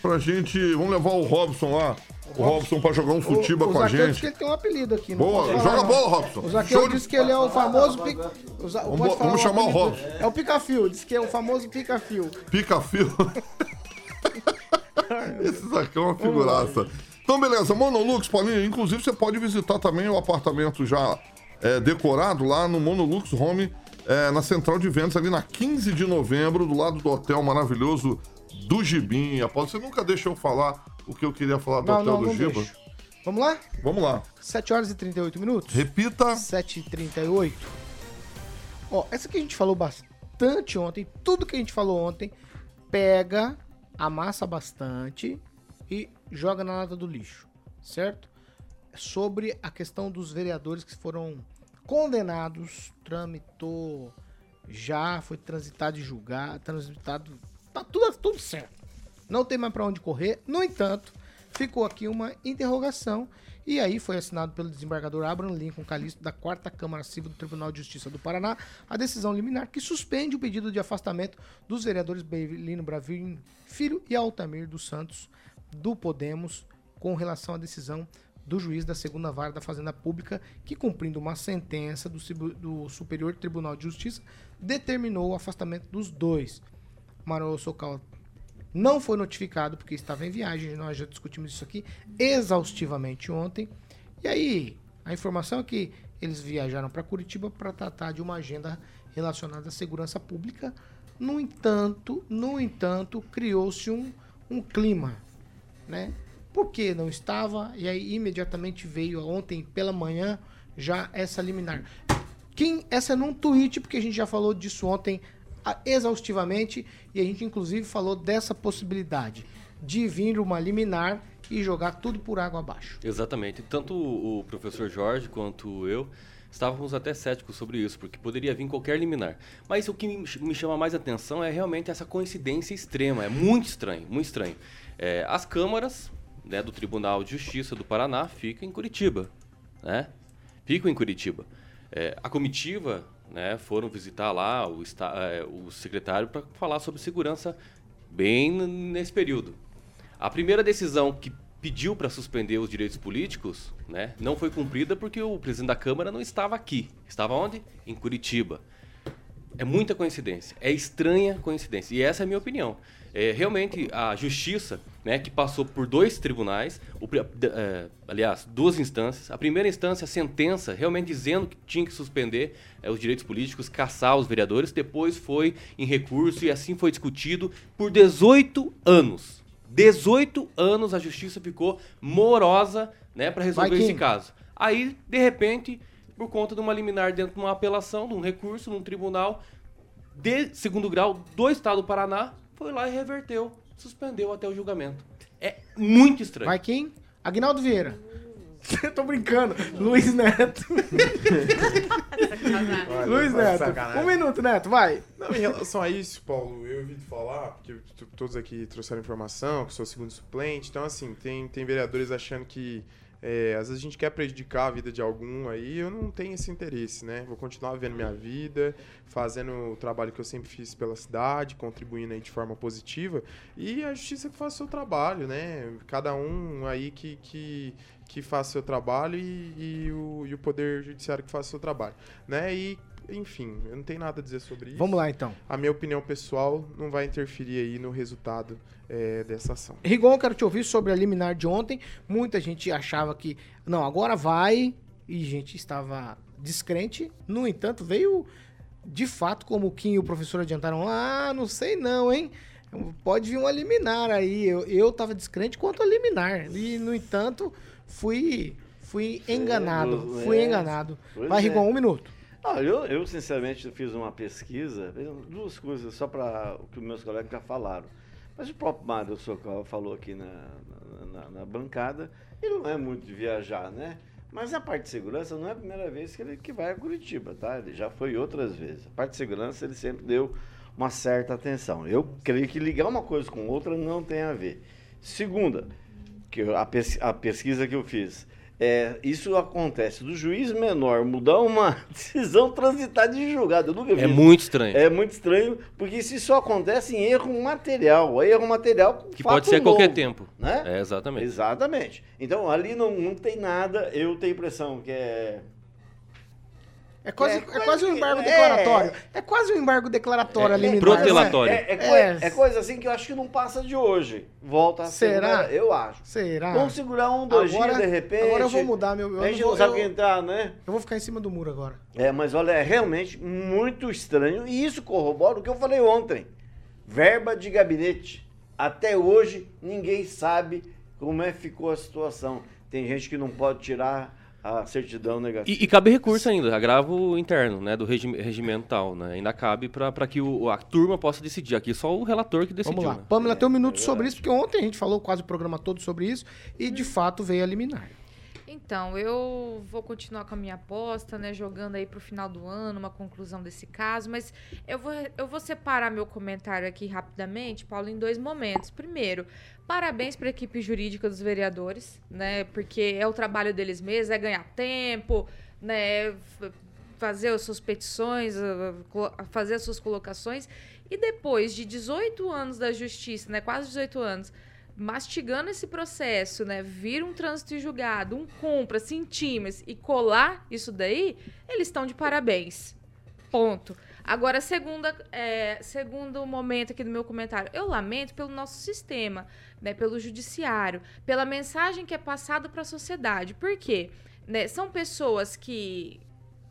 pra gente. Vamos levar o Robson lá. O Robson pra jogar um futiba o, com a Zaqueu disse gente. que ele tem um apelido aqui. Boa, falar, joga não. bola, Robson. O Zaqueu disse que ele é o famoso... Pic... o Vamos- falar vamos chamar o? Robson. É o pica-fio, disse que é o famoso pica-fio. Pica-fio. <laughs> Esse aqui é uma figuraça. Então, beleza. Monolux, Paulinho, inclusive você pode visitar também o apartamento já é, decorado lá no Monolux Home, é, na central de vendas, ali na 15 de novembro, do lado do hotel maravilhoso do. Após você nunca deixa eu falar o que eu queria falar do Não, hotel não, do não Giba. deixo. Vamos lá? Vamos lá. 7 horas e 38 minutos. Repita. 7 e 38. Ó, essa que a gente falou bastante ontem, tudo que a gente falou ontem, pega, amassa bastante e joga na lata do lixo, certo? Sobre a questão dos vereadores que foram condenados, tramitou, já foi transitado e julgado, transitado, tá tudo, tudo certo. Não tem mais pra onde correr. No entanto, ficou aqui uma interrogação e aí foi assinado pelo desembargador Abraham Lincoln Calixto da 4 Câmara Civil do Tribunal de Justiça do Paraná a decisão liminar que suspende o pedido de afastamento dos vereadores Bevilino Bravin Filho e Altamir dos Santos do Podemos com relação à decisão do juiz da segunda vara da Fazenda Pública que cumprindo uma sentença do, do Superior Tribunal de Justiça determinou o afastamento dos dois. Manuel Socal não foi notificado porque estava em viagem, nós já discutimos isso aqui exaustivamente ontem. E aí, a informação é que eles viajaram para Curitiba para tratar de uma agenda relacionada à segurança pública. No entanto, no entanto, criou-se um, um clima, né? Por que não estava? E aí imediatamente veio ontem pela manhã já essa liminar. Quem essa é num tweet porque a gente já falou disso ontem exaustivamente e a gente inclusive falou dessa possibilidade de vir uma liminar e jogar tudo por água abaixo. Exatamente. Tanto o professor Jorge quanto eu estávamos até céticos sobre isso, porque poderia vir qualquer liminar. Mas o que me chama mais atenção é realmente essa coincidência extrema. É muito estranho, muito estranho. É, as câmaras né, do Tribunal de Justiça do Paraná ficam em Curitiba, né? ficam em Curitiba. É, a comitiva né, foram visitar lá o, é, o secretário para falar sobre segurança bem nesse período. A primeira decisão que pediu para suspender os direitos políticos né, não foi cumprida porque o presidente da Câmara não estava aqui. Estava onde? Em Curitiba. É muita coincidência. É estranha coincidência. E essa é a minha opinião. É, realmente, a justiça, né, que passou por dois tribunais, o é, aliás, duas instâncias. A primeira instância, a sentença, realmente dizendo que tinha que suspender é, os direitos políticos, caçar os vereadores. Depois foi em recurso e assim foi discutido por 18 anos. 18 anos a justiça ficou morosa né, para resolver Vai, esse caso. Aí, de repente, por conta de uma liminar dentro de uma apelação, de um recurso, num tribunal de segundo grau do estado do Paraná, foi lá e reverteu, suspendeu até o julgamento. É muito estranho. Vai quem? Agnaldo Vieira. <laughs> Tô brincando. Luiz Neto. Luiz vai Neto. sacanagem. Um minuto, Neto, vai. Não, em relação a isso, Paulo, eu ouvi falar, porque todos aqui trouxeram informação, que sou segundo suplente, então assim, tem, tem vereadores achando que é, às vezes a gente quer prejudicar a vida de algum aí, eu não tenho esse interesse, né? Vou continuar vivendo minha vida, fazendo o trabalho que eu sempre fiz pela cidade, contribuindo aí de forma positiva, e a justiça que faz o seu trabalho, né? Cada um aí que, que, que faz o seu trabalho e, e o, e o Poder Judiciário que faz o seu trabalho, né? E, enfim, eu não tenho nada a dizer sobre isso. Vamos lá, então. A minha opinião pessoal não vai interferir aí no resultado é, dessa ação. Rigon, eu quero te ouvir sobre a liminar de ontem. Muita gente achava que, não, agora vai, e gente estava descrente. No entanto, veio de fato, como o Kim e o professor adiantaram, ah, não sei não, hein? Pode vir uma liminar aí. Eu, eu tava descrente quanto a liminar. E, no entanto, fui, fui enganado. Duas- Fui é. enganado. Pois Vai, é. Rigon, um minuto. Ah, eu, eu, sinceramente, fiz uma pesquisa, duas coisas, só para o que meus colegas já falaram. Mas o próprio Mário Socorro falou aqui na, na, na- bancada, ele não é muito de viajar, né? Mas a parte de segurança não é a primeira vez que ele que vai a Curitiba, tá? Ele já foi outras vezes. A parte de segurança ele sempre deu uma certa atenção. Eu creio que ligar uma coisa com outra não tem a ver. Segunda, que a, pes- a pesquisa que eu fiz, é, isso acontece do juiz menor mudar uma <laughs> decisão transitada de julgado. Eu nunca vi É isso. muito estranho. É muito estranho, porque isso só acontece em erro material. Erro material Que pode ser a qualquer novo, tempo. Né? É, exatamente. Exatamente. Então ali não, não tem nada, eu tenho a impressão que é. É quase, É é quase um embargo é. declaratório. É quase um embargo declaratório É, ali. protelatório. É, é, É. é coisa assim que eu acho que não passa de hoje. Volta a ser Será? Eu acho. Será? Vamos segurar um, dois Agora- dias de repente. agora eu vou mudar meu- eu a gente não sabe eu- quem tá, né? Eu vou ficar em cima do muro agora. É, mas olha, é realmente muito estranho e isso corrobora o que eu falei ontem. Verba de gabinete. Até hoje ninguém sabe como é que ficou a situação. Tem gente que não pode tirar a certidão negativa. E, e cabe recurso ainda, agravo interno, né, do regime, regimental, né? Ainda cabe para que o, a turma possa decidir. Aqui só o relator que decidiu. Vamos lá. né? Pamela, tem um minuto é sobre isso, porque ontem a gente falou quase o programa todo sobre isso e de fato veio a liminar. Então, eu vou continuar com a minha aposta, né? Jogando aí pro final do ano, uma conclusão desse caso. Mas eu vou, eu vou separar meu comentário aqui rapidamente, Paulo, em dois momentos. Primeiro, parabéns para a equipe jurídica dos vereadores, né? Porque é o trabalho deles mesmos, é ganhar tempo, né? Fazer as suas petições, fazer as suas colocações. E depois de 18 anos da justiça, né? Quase 18 anos, mastigando esse processo, né, vir um trânsito em julgado, um compra, centímetros e colar isso daí, eles estão de parabéns. Ponto. Agora, segunda, é, segundo momento aqui do meu comentário, eu lamento pelo nosso sistema, né, pelo judiciário, pela mensagem que é passada para a sociedade. Por quê? Né, são pessoas que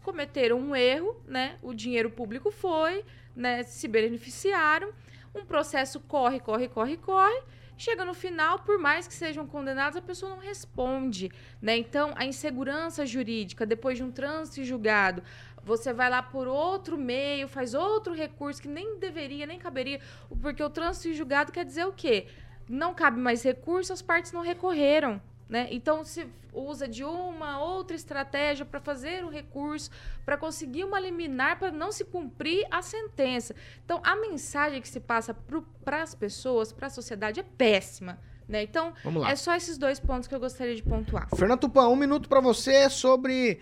cometeram um erro, né? O dinheiro público foi, né? Se beneficiaram. Um processo corre, corre, corre, corre. Chega no final, por mais que sejam condenados, a pessoa não responde, né? Então, a insegurança jurídica, depois de um trânsito julgado, você vai lá por outro meio, faz outro recurso que nem deveria, nem caberia, porque o trânsito julgado quer dizer o quê? Não cabe mais recurso, as partes não recorreram, né? Então se usa de uma outra estratégia para fazer o recurso, para conseguir uma liminar para não se cumprir a sentença. Então a mensagem que se passa para as pessoas, para a sociedade é péssima, né? Então Vamos lá. é só esses dois pontos que eu gostaria de pontuar. Fernando Tupan, um minuto pra você sobre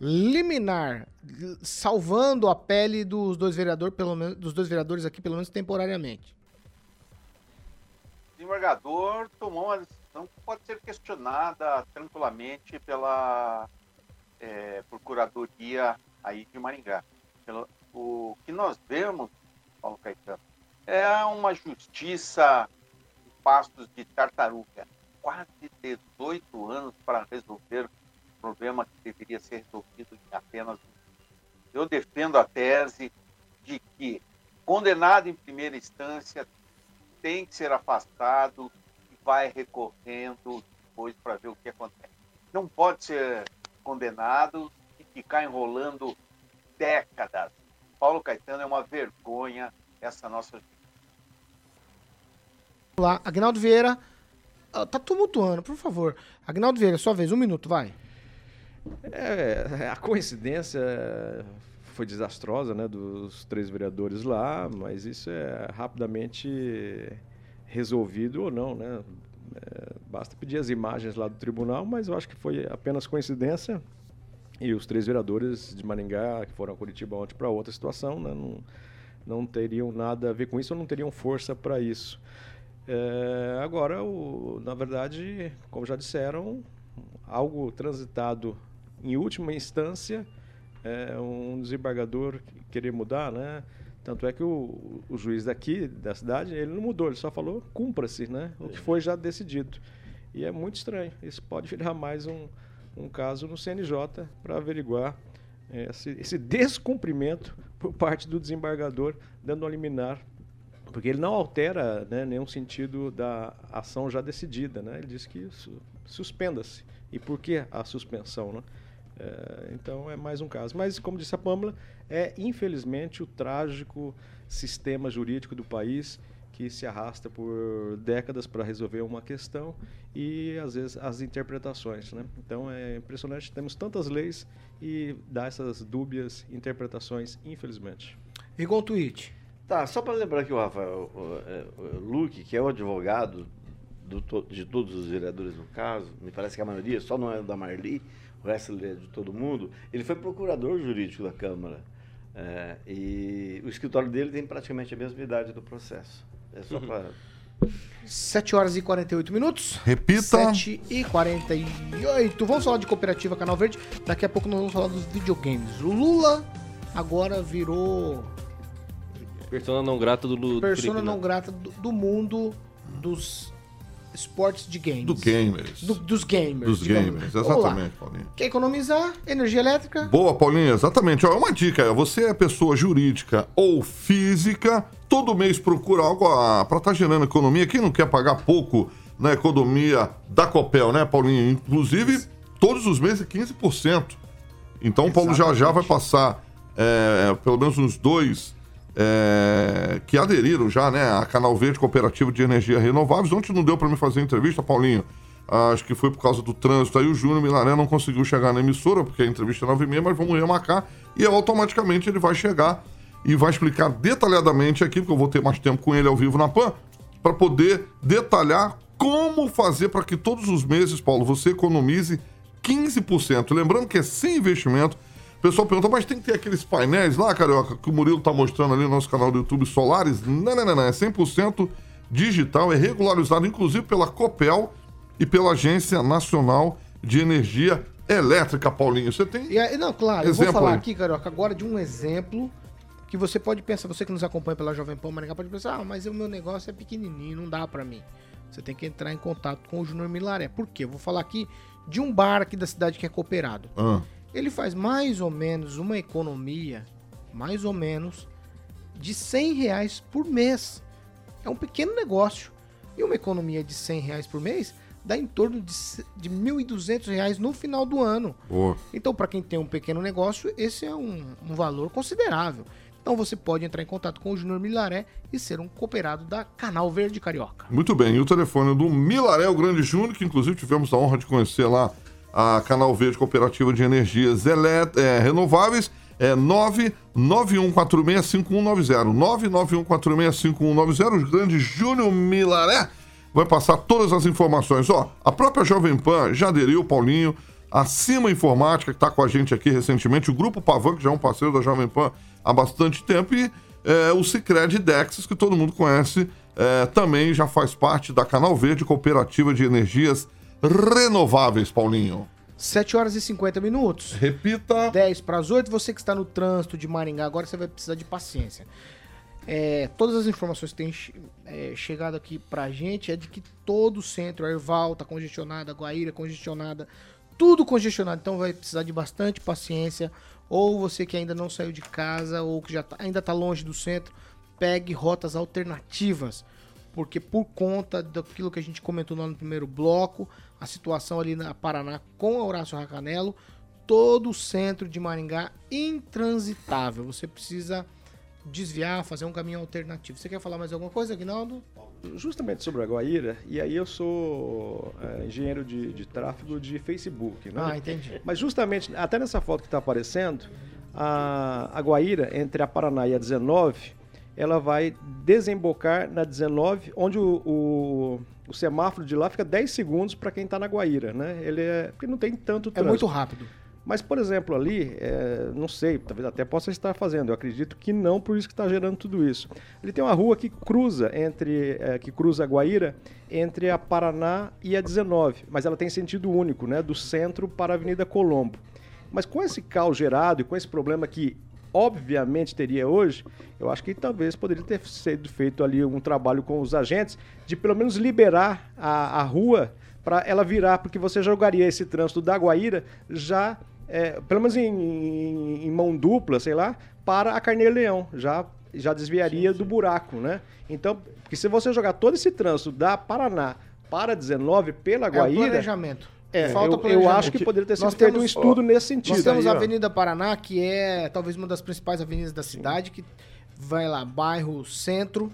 liminar, salvando a pele dos dois vereadores, pelo menos dos dois vereadores aqui, pelo menos temporariamente. O desembargador tomou uma que pode ser questionada tranquilamente pela eh, Procuradoria aí de Maringá. Pelo- o que nós vemos, Paulo Caetano, é uma justiça em pastos de tartaruga. Quase 18 anos para resolver um problema que deveria ser resolvido em apenas um eu defendo a tese de que condenado em primeira instância tem que ser afastado vai recorrendo depois para ver o que acontece. Não pode ser condenado e ficar enrolando décadas. Paulo Caetano é uma vergonha essa nossa Vamos lá, Agnaldo Vieira. ah, tá tumultuando, por favor. Agnaldo Vieira, sua vez, um minuto, vai. É, a coincidência foi desastrosa, né, dos três vereadores lá, mas isso é rapidamente resolvido ou não, né? É, basta pedir as imagens lá do tribunal, mas eu acho que foi apenas coincidência. E os três vereadores de Maringá, que foram a Curitiba ontem para outra situação, né, não, não teriam nada a ver com isso ou não teriam força para isso. É, agora, o, na verdade, como já disseram, algo transitado em última instância, é, um desembargador querer mudar, né? Tanto é que o, o juiz daqui, da cidade, ele não mudou, ele só falou cumpra-se, né? O que foi já decidido. E é muito estranho. Isso pode virar mais um, um caso no CNJ para averiguar esse, esse descumprimento por parte do desembargador, dando uma liminar porque ele não altera né, nenhum sentido da ação já decidida, né? Ele diz que su suspenda-se. E por que a suspensão, né? É, então é mais um caso. Mas, como disse a Pâmela, é infelizmente o trágico sistema jurídico do país que se arrasta por décadas para resolver uma questão e às vezes as interpretações, né? Então é impressionante, temos tantas leis e dá essas dúbias interpretações, infelizmente. Igual tweet. Tá, só para lembrar que o Rafael o, é, o Luque, que é o advogado do de todos os vereadores no caso, me parece que a maioria, só não é da Marli, o resto de todo mundo, ele foi procurador jurídico da Câmara. É, e o escritório dele tem praticamente a mesma idade do processo. É só para. 7 horas e 48 minutos. Repita. 7 e 48. Vamos falar de cooperativa Canal Verde. Daqui a pouco nós vamos falar dos videogames. O Lula agora virou Persona não grata do Lu- persona Felipe não Neto. grata do, do mundo dos esportes de games. Do gamers. Do- dos gamers. Dos gamers, exatamente, Paulinho. Quer economizar energia elétrica? Boa, Paulinho, exatamente. Ó, é uma dica, você é pessoa jurídica ou física, todo mês procura algo para estar gerando economia. Quem não quer pagar pouco na economia da Copel, né, Paulinho? Inclusive, todos os meses 15%. Então, o Paulo já já vai passar é, pelo menos uns dois é, que aderiram já, né, a Canal Verde Cooperativa de Energia Renováveis. Ontem não deu para me fazer entrevista, Paulinho. Acho que foi por causa do trânsito aí. O Júnior Milaré não conseguiu chegar na emissora, porque a entrevista é 9h30, mas vamos remarcar. E automaticamente ele vai chegar e vai explicar detalhadamente aqui, porque eu vou ter mais tempo com ele ao vivo na PAN, para poder detalhar como fazer para que todos os meses, Paulo, você economize 15%. Lembrando que é sem investimento. Pessoal pergunta, mas tem que ter aqueles painéis lá, Carioca, que o Murilo tá mostrando ali no nosso canal do YouTube, solares? Não, não, não, não. É 100% digital, é regularizado, inclusive pela Copel e pela Agência Nacional de Energia Elétrica, Paulinho. Você tem. E não, claro, eu Exemplo vou falar aí. aqui, Carioca, agora de um exemplo que você pode pensar, você que nos acompanha pela Jovem Pan Maringá pode pensar, ah, mas o meu negócio é pequenininho, não dá pra mim. Você tem que entrar em contato com o Júnior Milaré. Por quê? Eu vou falar aqui de um bar aqui da cidade que é cooperado. Ah. Ele faz mais ou menos uma economia, mais ou menos, de 100 reais por mês. É um pequeno negócio. E uma economia de 100 reais por mês dá em torno de, de 1.200 reais no final do ano. Boa. Então, para quem tem um pequeno negócio, esse é um, um valor considerável. Então, você pode entrar em contato com o Júnior Milaré e ser um cooperado da Canal Verde Carioca. Muito bem, e o telefone do Milaré, o Grande Júnior, que inclusive tivemos a honra de conhecer lá a Canal Verde Cooperativa de Energias Elé- é, Renováveis, é 991465190. 991465190. O Grande Júnior Milaré vai passar todas as informações. Ó, a própria Jovem Pan já aderiu, Paulinho, a Cima Informática, que está com a gente aqui recentemente, o Grupo Pavan, que já é um parceiro da Jovem Pan há bastante tempo, e é, o Cicred Dexis, que todo mundo conhece, é, também já faz parte da Canal Verde, Cooperativa de Energias Renováveis, Paulinho. 7 horas e 50 minutos. Repita. 10 para as 8. Você que está no trânsito de Maringá, agora você vai precisar de paciência. É, todas as informações que têm é, chegado aqui pra gente é de que todo o centro, a Erval tá congestionada, a Guaíra congestionada, tudo congestionado. Então vai precisar de bastante paciência. Ou você que ainda não saiu de casa ou que já tá- ainda está longe do centro, pegue rotas alternativas. Porque por conta daquilo que a gente comentou lá no primeiro bloco, a situação ali na Paraná com Horácio Racanelo, todo o centro de Maringá intransitável. Você precisa desviar, fazer um caminho alternativo. Você quer falar mais alguma coisa, Aguinaldo? Justamente sobre a Guaíra, e aí eu sou é, engenheiro de, de tráfego de Facebook, né? Ah, entendi. Mas justamente, até nessa foto que está aparecendo, a, a Guaíra, entre a Paraná e a 19, ela vai desembocar na 19, onde o, o, o semáforo de lá fica 10 segundos para quem está na Guaíra, né? Ele é, porque não tem tanto É trânsito. muito rápido. Mas, por exemplo, ali, é, não sei, talvez até possa estar fazendo, eu acredito que não, por isso que está gerando tudo isso. Ele tem uma rua que cruza entre, é, que cruza a Guaíra entre a Paraná e a 19, mas ela tem sentido único, né, do centro para a Avenida Colombo. Mas com esse caos gerado e com esse problema que obviamente teria hoje, eu acho que talvez poderia ter sido feito ali um trabalho com os agentes de pelo menos liberar a, a rua para ela virar, porque você jogaria esse trânsito da Guaíra já, é, pelo menos em, em- em mão dupla, sei lá, para a Carneiro Leão, já, já desviaria do buraco, né? Então, porque se você jogar todo esse trânsito da Paraná para 19 pela É o Guaíra... planejamento. É, Falta eu, eu acho que poderia ter sido Nós feito um estudo nesse sentido. Nós temos aí, a ó. Avenida Paraná, que é talvez uma das principais avenidas da cidade, que vai lá, bairro centro,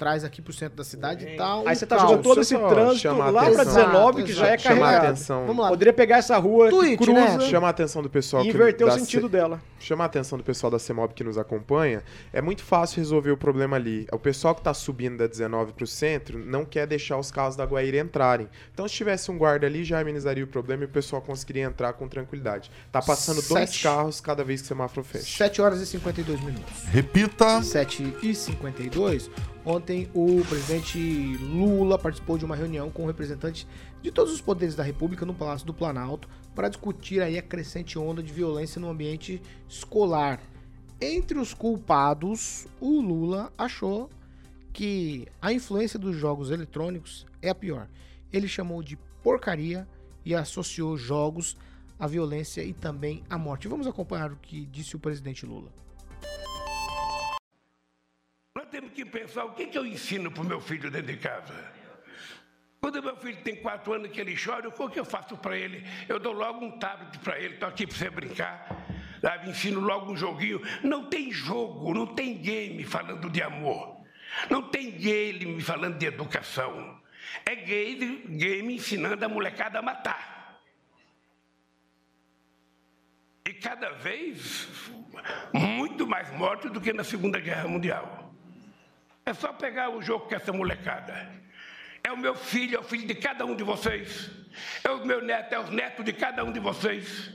traz aqui pro centro da cidade e tal. Aí você tá jogando todo esse trânsito lá a pra atenção. 19, que já é. Chamar carregado. atenção. Vamos lá. Poderia pegar essa rua Tweet, que cruza né? Chama a atenção do pessoal e que inverter o sentido C- dela. Chamar a atenção do pessoal da CEMOB que nos acompanha, é muito fácil resolver o problema ali. O pessoal que tá subindo da 19 pro centro não quer deixar os carros da Guaíra entrarem. Então, se tivesse um guarda ali, já amenizaria o problema e o pessoal conseguiria entrar com tranquilidade. Tá passando dois Sete. carros cada vez que o semáforo fecha. 7 horas e 52 minutos. Repita. 7 e 52. Ontem o presidente Lula participou de uma reunião com representantes de todos os poderes da República no Palácio do Planalto para discutir aí a crescente onda de violência no ambiente escolar. Entre os culpados, o Lula achou que a influência dos jogos eletrônicos é a pior. Ele chamou de porcaria e associou jogos à violência e também à morte. Vamos acompanhar o que disse o presidente Lula. Nós temos que pensar o que, que eu ensino para o meu filho dentro de casa. Quando meu filho tem quatro anos que ele chora, o que eu faço para ele? Eu dou logo um tablet para ele, estou aqui para você brincar. Sabe? Ensino logo um joguinho. Não tem jogo, não tem game falando de amor. Não tem game falando de educação. É game, game ensinando a molecada a matar. E cada vez muito mais mortes do que na Segunda Guerra Mundial. É só pegar o jogo com essa molecada. É o meu filho, é o filho de cada um de vocês. É o meu neto, é os netos de cada um de vocês.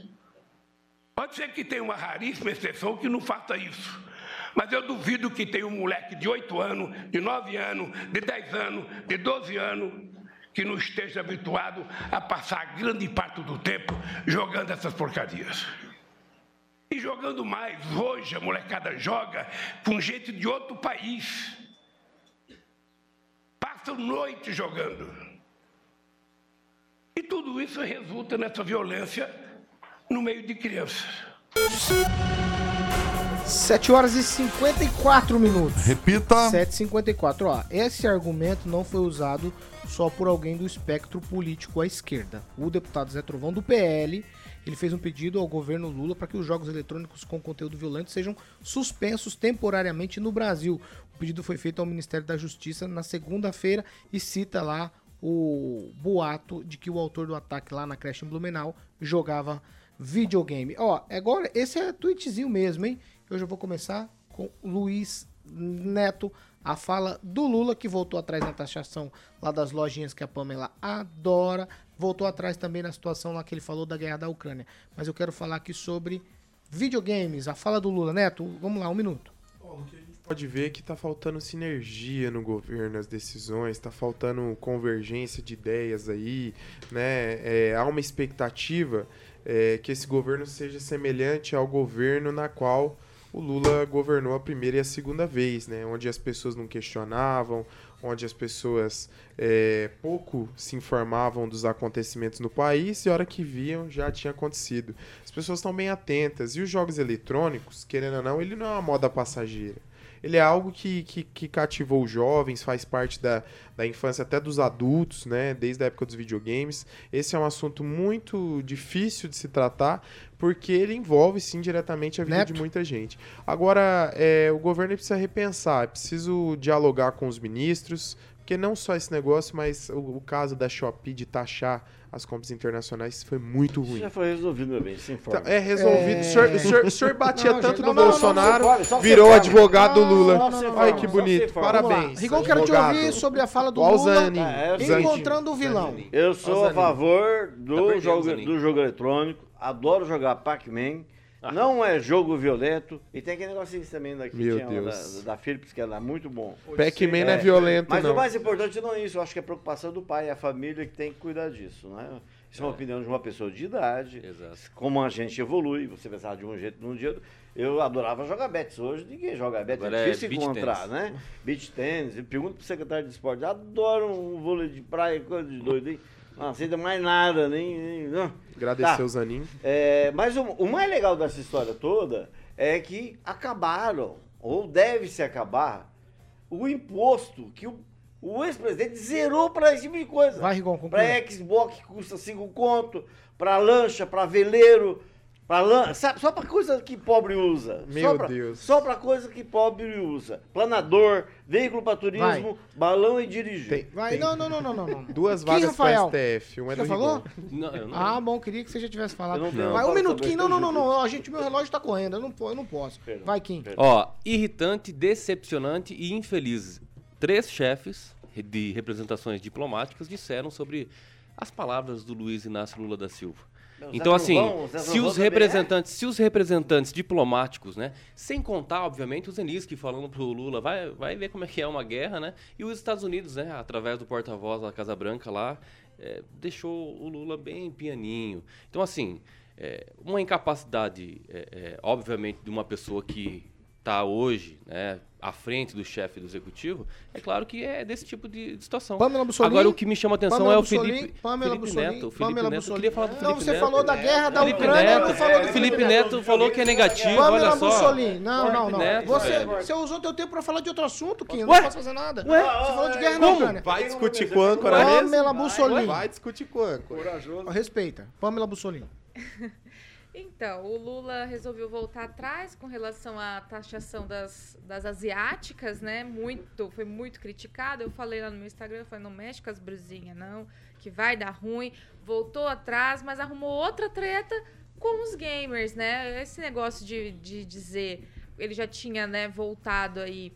Pode ser que tenha uma raríssima exceção que não faça isso. Mas eu duvido que tenha um moleque de 8 anos, de 9 anos, de 10 anos, de 12 anos, que não esteja habituado a passar grande parte do tempo jogando essas porcarias. E jogando mais, hoje a molecada joga com gente de outro país. Passam noite jogando. E tudo isso resulta nessa violência no meio de crianças. 7 horas e 54 minutos. Repita. 7h54. Ó, esse argumento não foi usado só por alguém do espectro político à esquerda. O deputado Zé Trovão, do PL, ele fez um pedido ao governo Lula para que os jogos eletrônicos com conteúdo violento sejam suspensos temporariamente no Brasil. O pedido foi feito ao Ministério da Justiça na segunda-feira e cita lá o boato de que o autor do ataque lá na creche em Blumenau jogava videogame. Ó, agora esse é tweetzinho mesmo, hein? Eu já vou começar com Luiz Neto, a fala do Lula, que voltou atrás na taxação lá das lojinhas que a Pamela adora. Voltou atrás também na situação lá que ele falou da guerra da Ucrânia. Mas eu quero falar aqui sobre videogames, a fala do Lula. Neto, vamos lá, um minuto. Pode ver que tá faltando sinergia no governo, as decisões, tá faltando convergência de ideias aí, né? É, há uma expectativa é, que esse governo seja semelhante ao governo na qual o Lula governou a primeira e a segunda vez, né? Onde as pessoas não questionavam, onde as pessoas é, pouco se informavam dos acontecimentos no país e a hora que viam já tinha acontecido. As pessoas estão bem atentas. E os jogos eletrônicos, querendo ou não, ele não é uma moda passageira. Ele é algo que, que, que cativou os jovens, faz parte da, da infância até dos adultos, né? Desde a época dos videogames. Esse é um assunto muito difícil de se tratar, porque ele envolve, sim, diretamente a vida Neto. de muita gente. Agora, é, o governo precisa repensar, é preciso dialogar com os ministros, porque não só esse negócio, mas o, o caso da Shopee de taxar as compras internacionais foi muito Isso ruim. já foi resolvido, meu bem, se informa. Então, é resolvido. O, senhor, o senhor- o senhor batia Não, tanto gente, no não, não, não, Bolsonaro, não, não, virou advogado do Não, Lula. não, não, não, Olha não, que bonito. Parabéns. Rigon, quero te ouvir sobre a fala do Lula. É, encontrando o vilão. Eu sou a favor Tá do, perdendo, jogo, do jogo eletrônico. Adoro jogar Pac-Man. Ah. Não é jogo violento. E tem aquele negocinho também daqui Meu tinha Deus. da, da Philips, que era muito bom. Pac-Man não é É, violento, Mas não. o mais importante não é isso. Eu acho que é a preocupação do pai e a família que tem que cuidar disso. Né? Isso é uma opinião de uma pessoa de idade. Exato. Como a gente evolui. Você pensava de um jeito num dia. Eu adorava jogar bets. Hoje ninguém joga bets. Agora É é difícil beach encontrar, tennis. né? Beach tênis. Pergunta pro secretário de esporte. Adoro um vôlei de praia, coisa de doido, hein? Não aceita mais nada, nem. nem não. Agradecer Tá. o Zanin. É, mas o, o mais legal dessa história toda é que acabaram, ou deve-se acabar, o imposto que o, o ex-presidente zerou para esse tipo de coisa. Vai, Rigon. Para Xbox que custa 5 conto, para lancha, para veleiro, sabe, só para coisa que pobre usa. Meu só pra, Deus. Só para coisa que pobre usa. Planador, veículo para turismo, Vai. balão e dirigir. Tem, Vai, tem não, não, não, não, não, não. duas Quem, vagas para Rafael? STF. Um é do falou? Não, eu não. Ah, bom, queria que você já tivesse falado. Não tenho- Vai, não um minutinho. Não, não, não, não. Ó, gente, meu relógio tá correndo. Eu não, eu não posso. Perdão. Vai, Kim. Perdão. Ó, irritante, decepcionante e infeliz. Três chefes de representações diplomáticas disseram sobre as palavras do Luiz Inácio Lula da Silva. Não, Então, assim, se os é? representantes, se os representantes diplomáticos, né, sem contar, obviamente, o Zelensky falando pro Lula, vai, vai ver como é que é uma guerra, né, e os Estados Unidos, né, através do porta-voz da Casa Branca lá, é, deixou o Lula bem pianinho. Então, assim, é, uma incapacidade, é, é, obviamente, de uma pessoa que está hoje, né, à frente do chefe do executivo, é claro que é desse tipo de, de situação. Pamela Bussolini. Agora, o que me chama a atenção Pamela é o Felipe, Pamela Felipe Neto. O Felipe Pamela Neto. Eu Bussolini. queria falar do Felipe Não, você Neto. falou da guerra da Felipe Ucrânia, Neto, não falou do Felipe Neto falou que é negativo, Pamela olha só. Não, não, não. Neto, você, velho. você usou teu tempo pra falar de outro assunto, Kim. Eu Ué? não posso fazer nada. Ué? Você falou de guerra na Como? Ucrânia. Vai discutir com o âncora? Pamela. Vai discutir com o âncora. Respeita. Pamela Bussolini. Então, o Lula resolveu voltar atrás com relação à taxação das, das asiáticas, né? Muito, foi muito criticado. Eu falei lá no meu Instagram, eu falei, não mexe com as brusinhas, não, que vai dar ruim. Voltou atrás, mas arrumou outra treta com os gamers, né? Esse negócio de, de dizer, ele já tinha, né, voltado aí,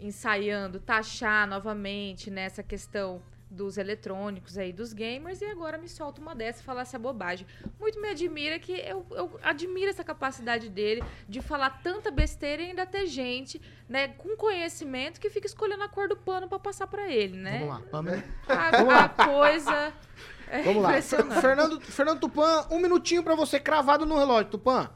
ensaiando, taxar novamente nessa questão dos eletrônicos aí, dos gamers, e agora me solta uma dessa e falar essa bobagem. Muito me admira que eu, eu admiro essa capacidade dele de falar tanta besteira e ainda ter gente, né, com conhecimento que fica escolhendo a cor do pano pra passar pra ele, né? Vamos lá, Pamela. A, <laughs> a coisa <laughs> é Vamos lá. Fernando, Fernando Tupan, um minutinho pra você cravado no relógio, Tupan.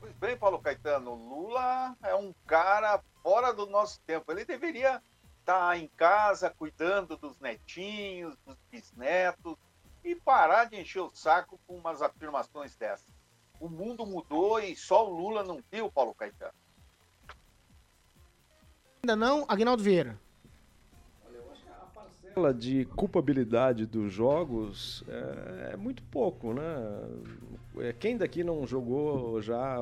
Pois bem, Paulo Caetano, Lula é um cara fora do nosso tempo. Ele deveria estar em casa cuidando dos netinhos, dos bisnetos e parar de encher o saco com umas afirmações dessas. O mundo mudou e só o Lula não viu, Paulo Caetano. Ainda não, Agnaldo Vieira. parcela de culpabilidade dos jogos é, é muito pouco, né? É, Quem daqui não jogou já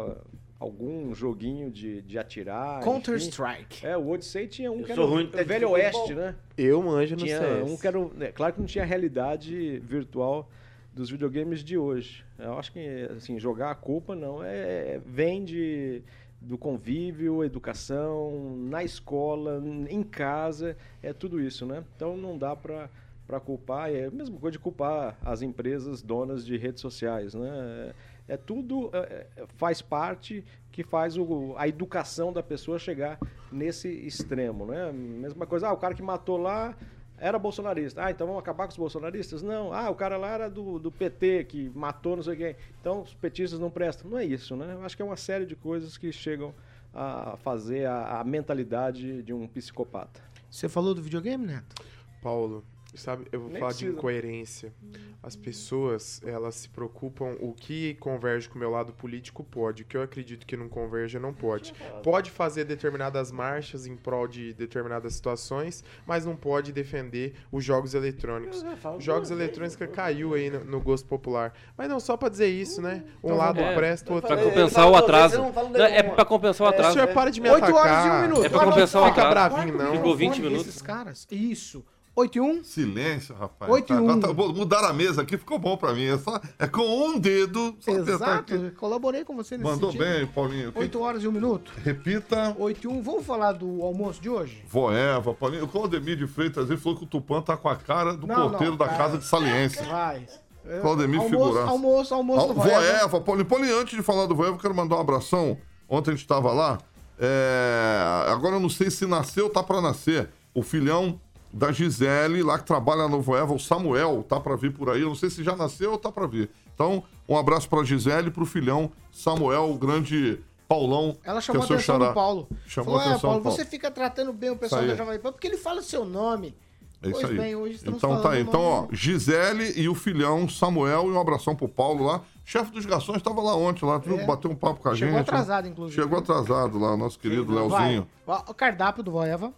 algum joguinho de, de atirar? enfim? Counter-Strike. É, o Odyssey tinha um Eu que era ruim o Velho. Oeste, né? Eu manjo no Tinha CS. um que era. o- é, claro que não tinha a realidade virtual dos videogames de hoje. Eu acho que assim, jogar a culpa não é vem de do convívio, educação, na escola, em casa, é tudo isso, né? Então não dá para para culpar, é a mesma coisa de culpar as empresas donas de redes sociais, né? É tudo é, é, faz parte que faz o, a educação da pessoa chegar nesse extremo, né? Mesma coisa, ah, o cara que matou lá era bolsonarista. Ah, então vamos acabar com os bolsonaristas? Não. Ah, o cara lá era do, do PT, que matou não sei quem. Então os petistas não prestam. Não é isso, né? Eu acho que é uma série de coisas que chegam a fazer a, a mentalidade de um psicopata. Você falou do videogame, Neto? Paulo, sabe, eu vou Nem falar de precisa. incoerência. As pessoas, elas se preocupam, o que converge com o meu lado político pode, o que eu acredito que não converge não pode. Pode fazer determinadas marchas em prol de determinadas situações, mas não pode defender os jogos eletrônicos. Os jogos eletrônicos que caiu aí no, no gosto popular. Mas não, só pra dizer isso, né? Um Então lado vamos- presta, o outro Pra não. compensar o atraso. Não, é pra compensar o É, atraso. senhor, para de me Oito atacar. horas e um minuto. É pra compensar o Fica atraso. bravinho, não. Ficou 20 Fone minutos. desses caras. Isso. 8 e 1. Silêncio, rapaz. Oito e Tá, um. tá, tá, mudaram a mesa aqui, ficou bom pra mim. É, só, é com um dedo. Exato. Colaborei com você nesse Mandou sentido. bem, Paulinho. 8 horas e 1 minuto. Repita. 8 e 1. Vamos falar do almoço de hoje? Voeva, Paulinho. O Claudemir de Freitas ele falou que o Tupã tá com a cara do Não, porteiro não, da casa de saliência. Vai. Claudemir almoço, figuraça. almoço, almoço Al- do Voeva. Voeva, Paulinho. Paulinho, antes de falar do Voeva, eu quero mandar um abração. Ontem a gente estava lá. É, Agora eu não sei se nasceu ou tá pra nascer. O filhão da Gisele, lá que trabalha no Voeva, o Samuel, tá pra vir por aí. Eu não sei se já nasceu ou tá pra vir. Então, um abraço pra Gisele e pro filhão Samuel, o grande Paulão. Ela que chamou é a seu atenção xará. do Paulo. Chamou Falou, a "Ah, atenção Paulo, do Paulo. você fica tratando bem o pessoal da. Jovem Pan porque ele fala o seu nome. É isso pois aí. bem, hoje estamos então tá aí. o Então, ó, Gisele e o filhão Samuel, e um abração pro Paulo lá. Chefe dos garçons estava lá ontem, lá? É. bateu um papo com a Chegou gente. atrasado, né? inclusive. Chegou atrasado lá, nosso querido Leozinho. Vai. O cardápio do Voeva.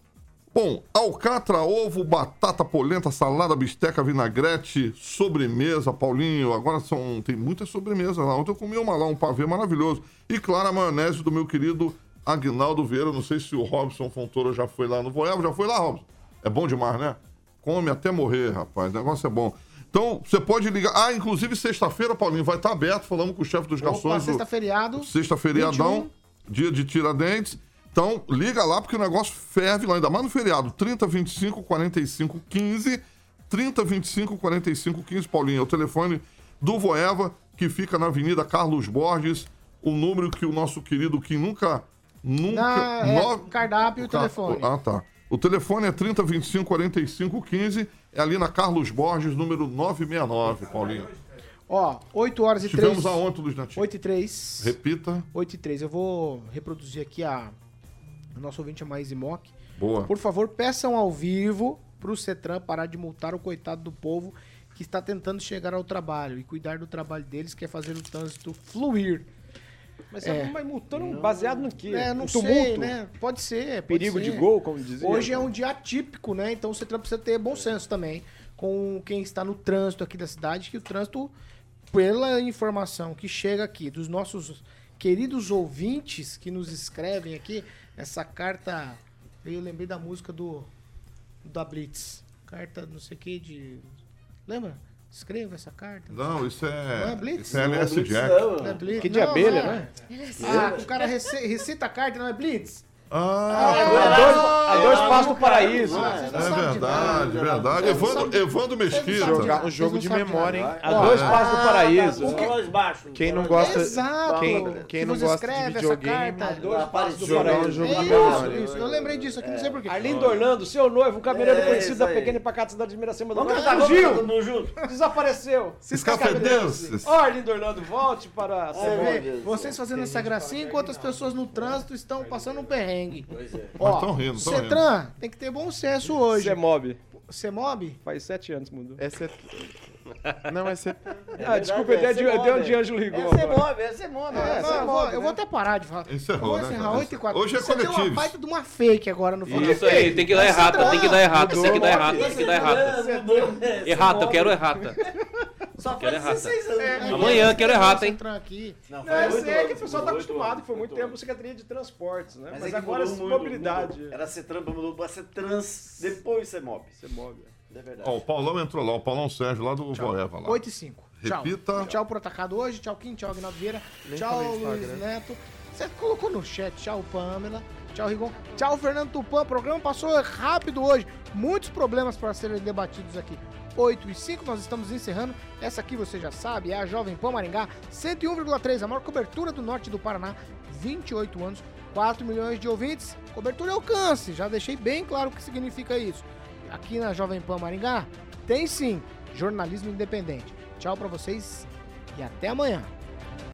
Bom, alcatra, ovo, batata polenta, salada, bisteca, vinagrete, sobremesa, Paulinho. Agora são tem muitas sobremesas lá. Ontem eu comi uma lá, um pavê maravilhoso. E claro, a maionese do meu querido Agnaldo Vieira. Não sei se o Robson Fontoura já foi lá no Voeva. Já foi lá, Robson? É bom demais, né? Come até morrer, rapaz. O negócio é bom. Então, você pode ligar. Ah, inclusive sexta-feira, Paulinho, vai estar aberto. Falamos com o chefe dos garçons. do- sexta feriado. Sexta feriadão, 21. dia de Tiradentes. Então, liga lá, porque o negócio ferve lá, ainda mais no feriado. 30, 25, 45, 15. 30, 25, 45, 15, Paulinho. É o telefone do Voeva, que fica na Avenida Carlos Borges. O número que o nosso querido Kim nunca. Nunca. Na, é, nove- cardápio e o Ca- telefone. Ah, tá. O telefone é 30, 25, 45, 15. É ali na Carlos Borges, número 969, Paulinho. Ó, 8 horas e 3. Tivemos aonde, Luiz Netinho? 8 e 3. Repita. 8 e 3. Eu vou reproduzir aqui a. O nosso ouvinte é mais Imoc. Boa. Por favor, peçam ao vivo pro Cetran parar de multar o coitado do povo que está tentando chegar ao trabalho e cuidar do trabalho deles, que é fazer o trânsito fluir. Mas É. é. mas multando baseado no quê? É, não No sei, né? Pode ser. pode Perigo ser. de gol, como dizia. Hoje é um dia atípico, né? Então o Cetran precisa ter bom senso também com quem está no trânsito aqui da cidade, que o trânsito, pela informação que chega aqui dos nossos queridos ouvintes que nos escrevem aqui, essa carta, eu lembrei da música do da Blitz, carta não sei o que de, lembra? Escreva essa carta. Não, isso Não é. é Blitz? Isso é Não é LS Blitz, Jack. Não é Blitz. Que de Não, abelha, não é. né? Ah, o cara recita a carta, não é Blitz? Ah, a dois, a dois passos do paraíso. é verdade, verdade. Evandro, Evandro Mesquita. Jogar um jogo de memória, hein? A dois passos do paraíso. Quem não gosta, Exato. quem, Que quem não gosta de escreve essa videogame, carta. Dois passos do jogar um paraíso. jogo de Isso, memória. isso. Eu lembrei disso aqui, não sei porquê. Arlindo Orlando, seu noivo, um É, conhecido da pequena e pacata cidade de Miracema Fugiu! mundo junto. Desapareceu. Escafedeuses. Ó, Arlindo Orlando, volte para a vocês fazendo essa gracinha enquanto as pessoas no trânsito estão passando um perrengue. Pois é. Mas Ó, tão rindo, tão rindo. Cetran tem que ter bom senso hoje. Semob. Semob? Faz sete anos que mudou. é set... Não, é set... <laughs> Ah, desculpa, é eu dei de-. Ângelo ligou. É. Semob, é Semob. É, é não, Semob, eu, vou, né? até parar de falar. Encerrou, Vou né, encerrar cara? 8 e 4. Hoje é Você deu uma baita de uma fake agora no final. Isso aí, tem que dar errata, tem que dar errata, tem que dar errata, tem que dar errata. É, é, Errata, eu quero errata. <laughs> Só faz errata. 16 anos. É? Amanhã quero errata, hein? Aqui. Não, Não, eu sei que anos, o pessoal está oito acostumado, que foi muito tempo. Secretaria de Transportes, né? Mas, é que agora mudou muito, mobilidade. mudou. Era Cetrampa, mudou pra Cetrans, depois Semob. Semob. É verdade. Ó, o Paulão entrou lá, o Paulão Sérgio lá do Voeva lá. 8 e 5. Tchau. Repita. Tchau por atacado hoje. Tchau, Kim. Tchau, Agnaldo Vieira. Tchau, Luiz Instagram. Neto. Você colocou no chat. Tchau, Pamela. Tchau, Rigon. Tchau, Fernando Tupan. O programa passou rápido hoje. Muitos problemas para serem debatidos aqui. 8 e 5, nós estamos encerrando. Essa aqui você já sabe, é a Jovem Pan Maringá, 101,3, a maior cobertura do norte do Paraná, 28 anos, 4 milhões de ouvintes. Cobertura e alcance, já deixei bem claro o que significa isso. Aqui na Jovem Pan Maringá, tem sim jornalismo independente. Tchau para vocês e até amanhã.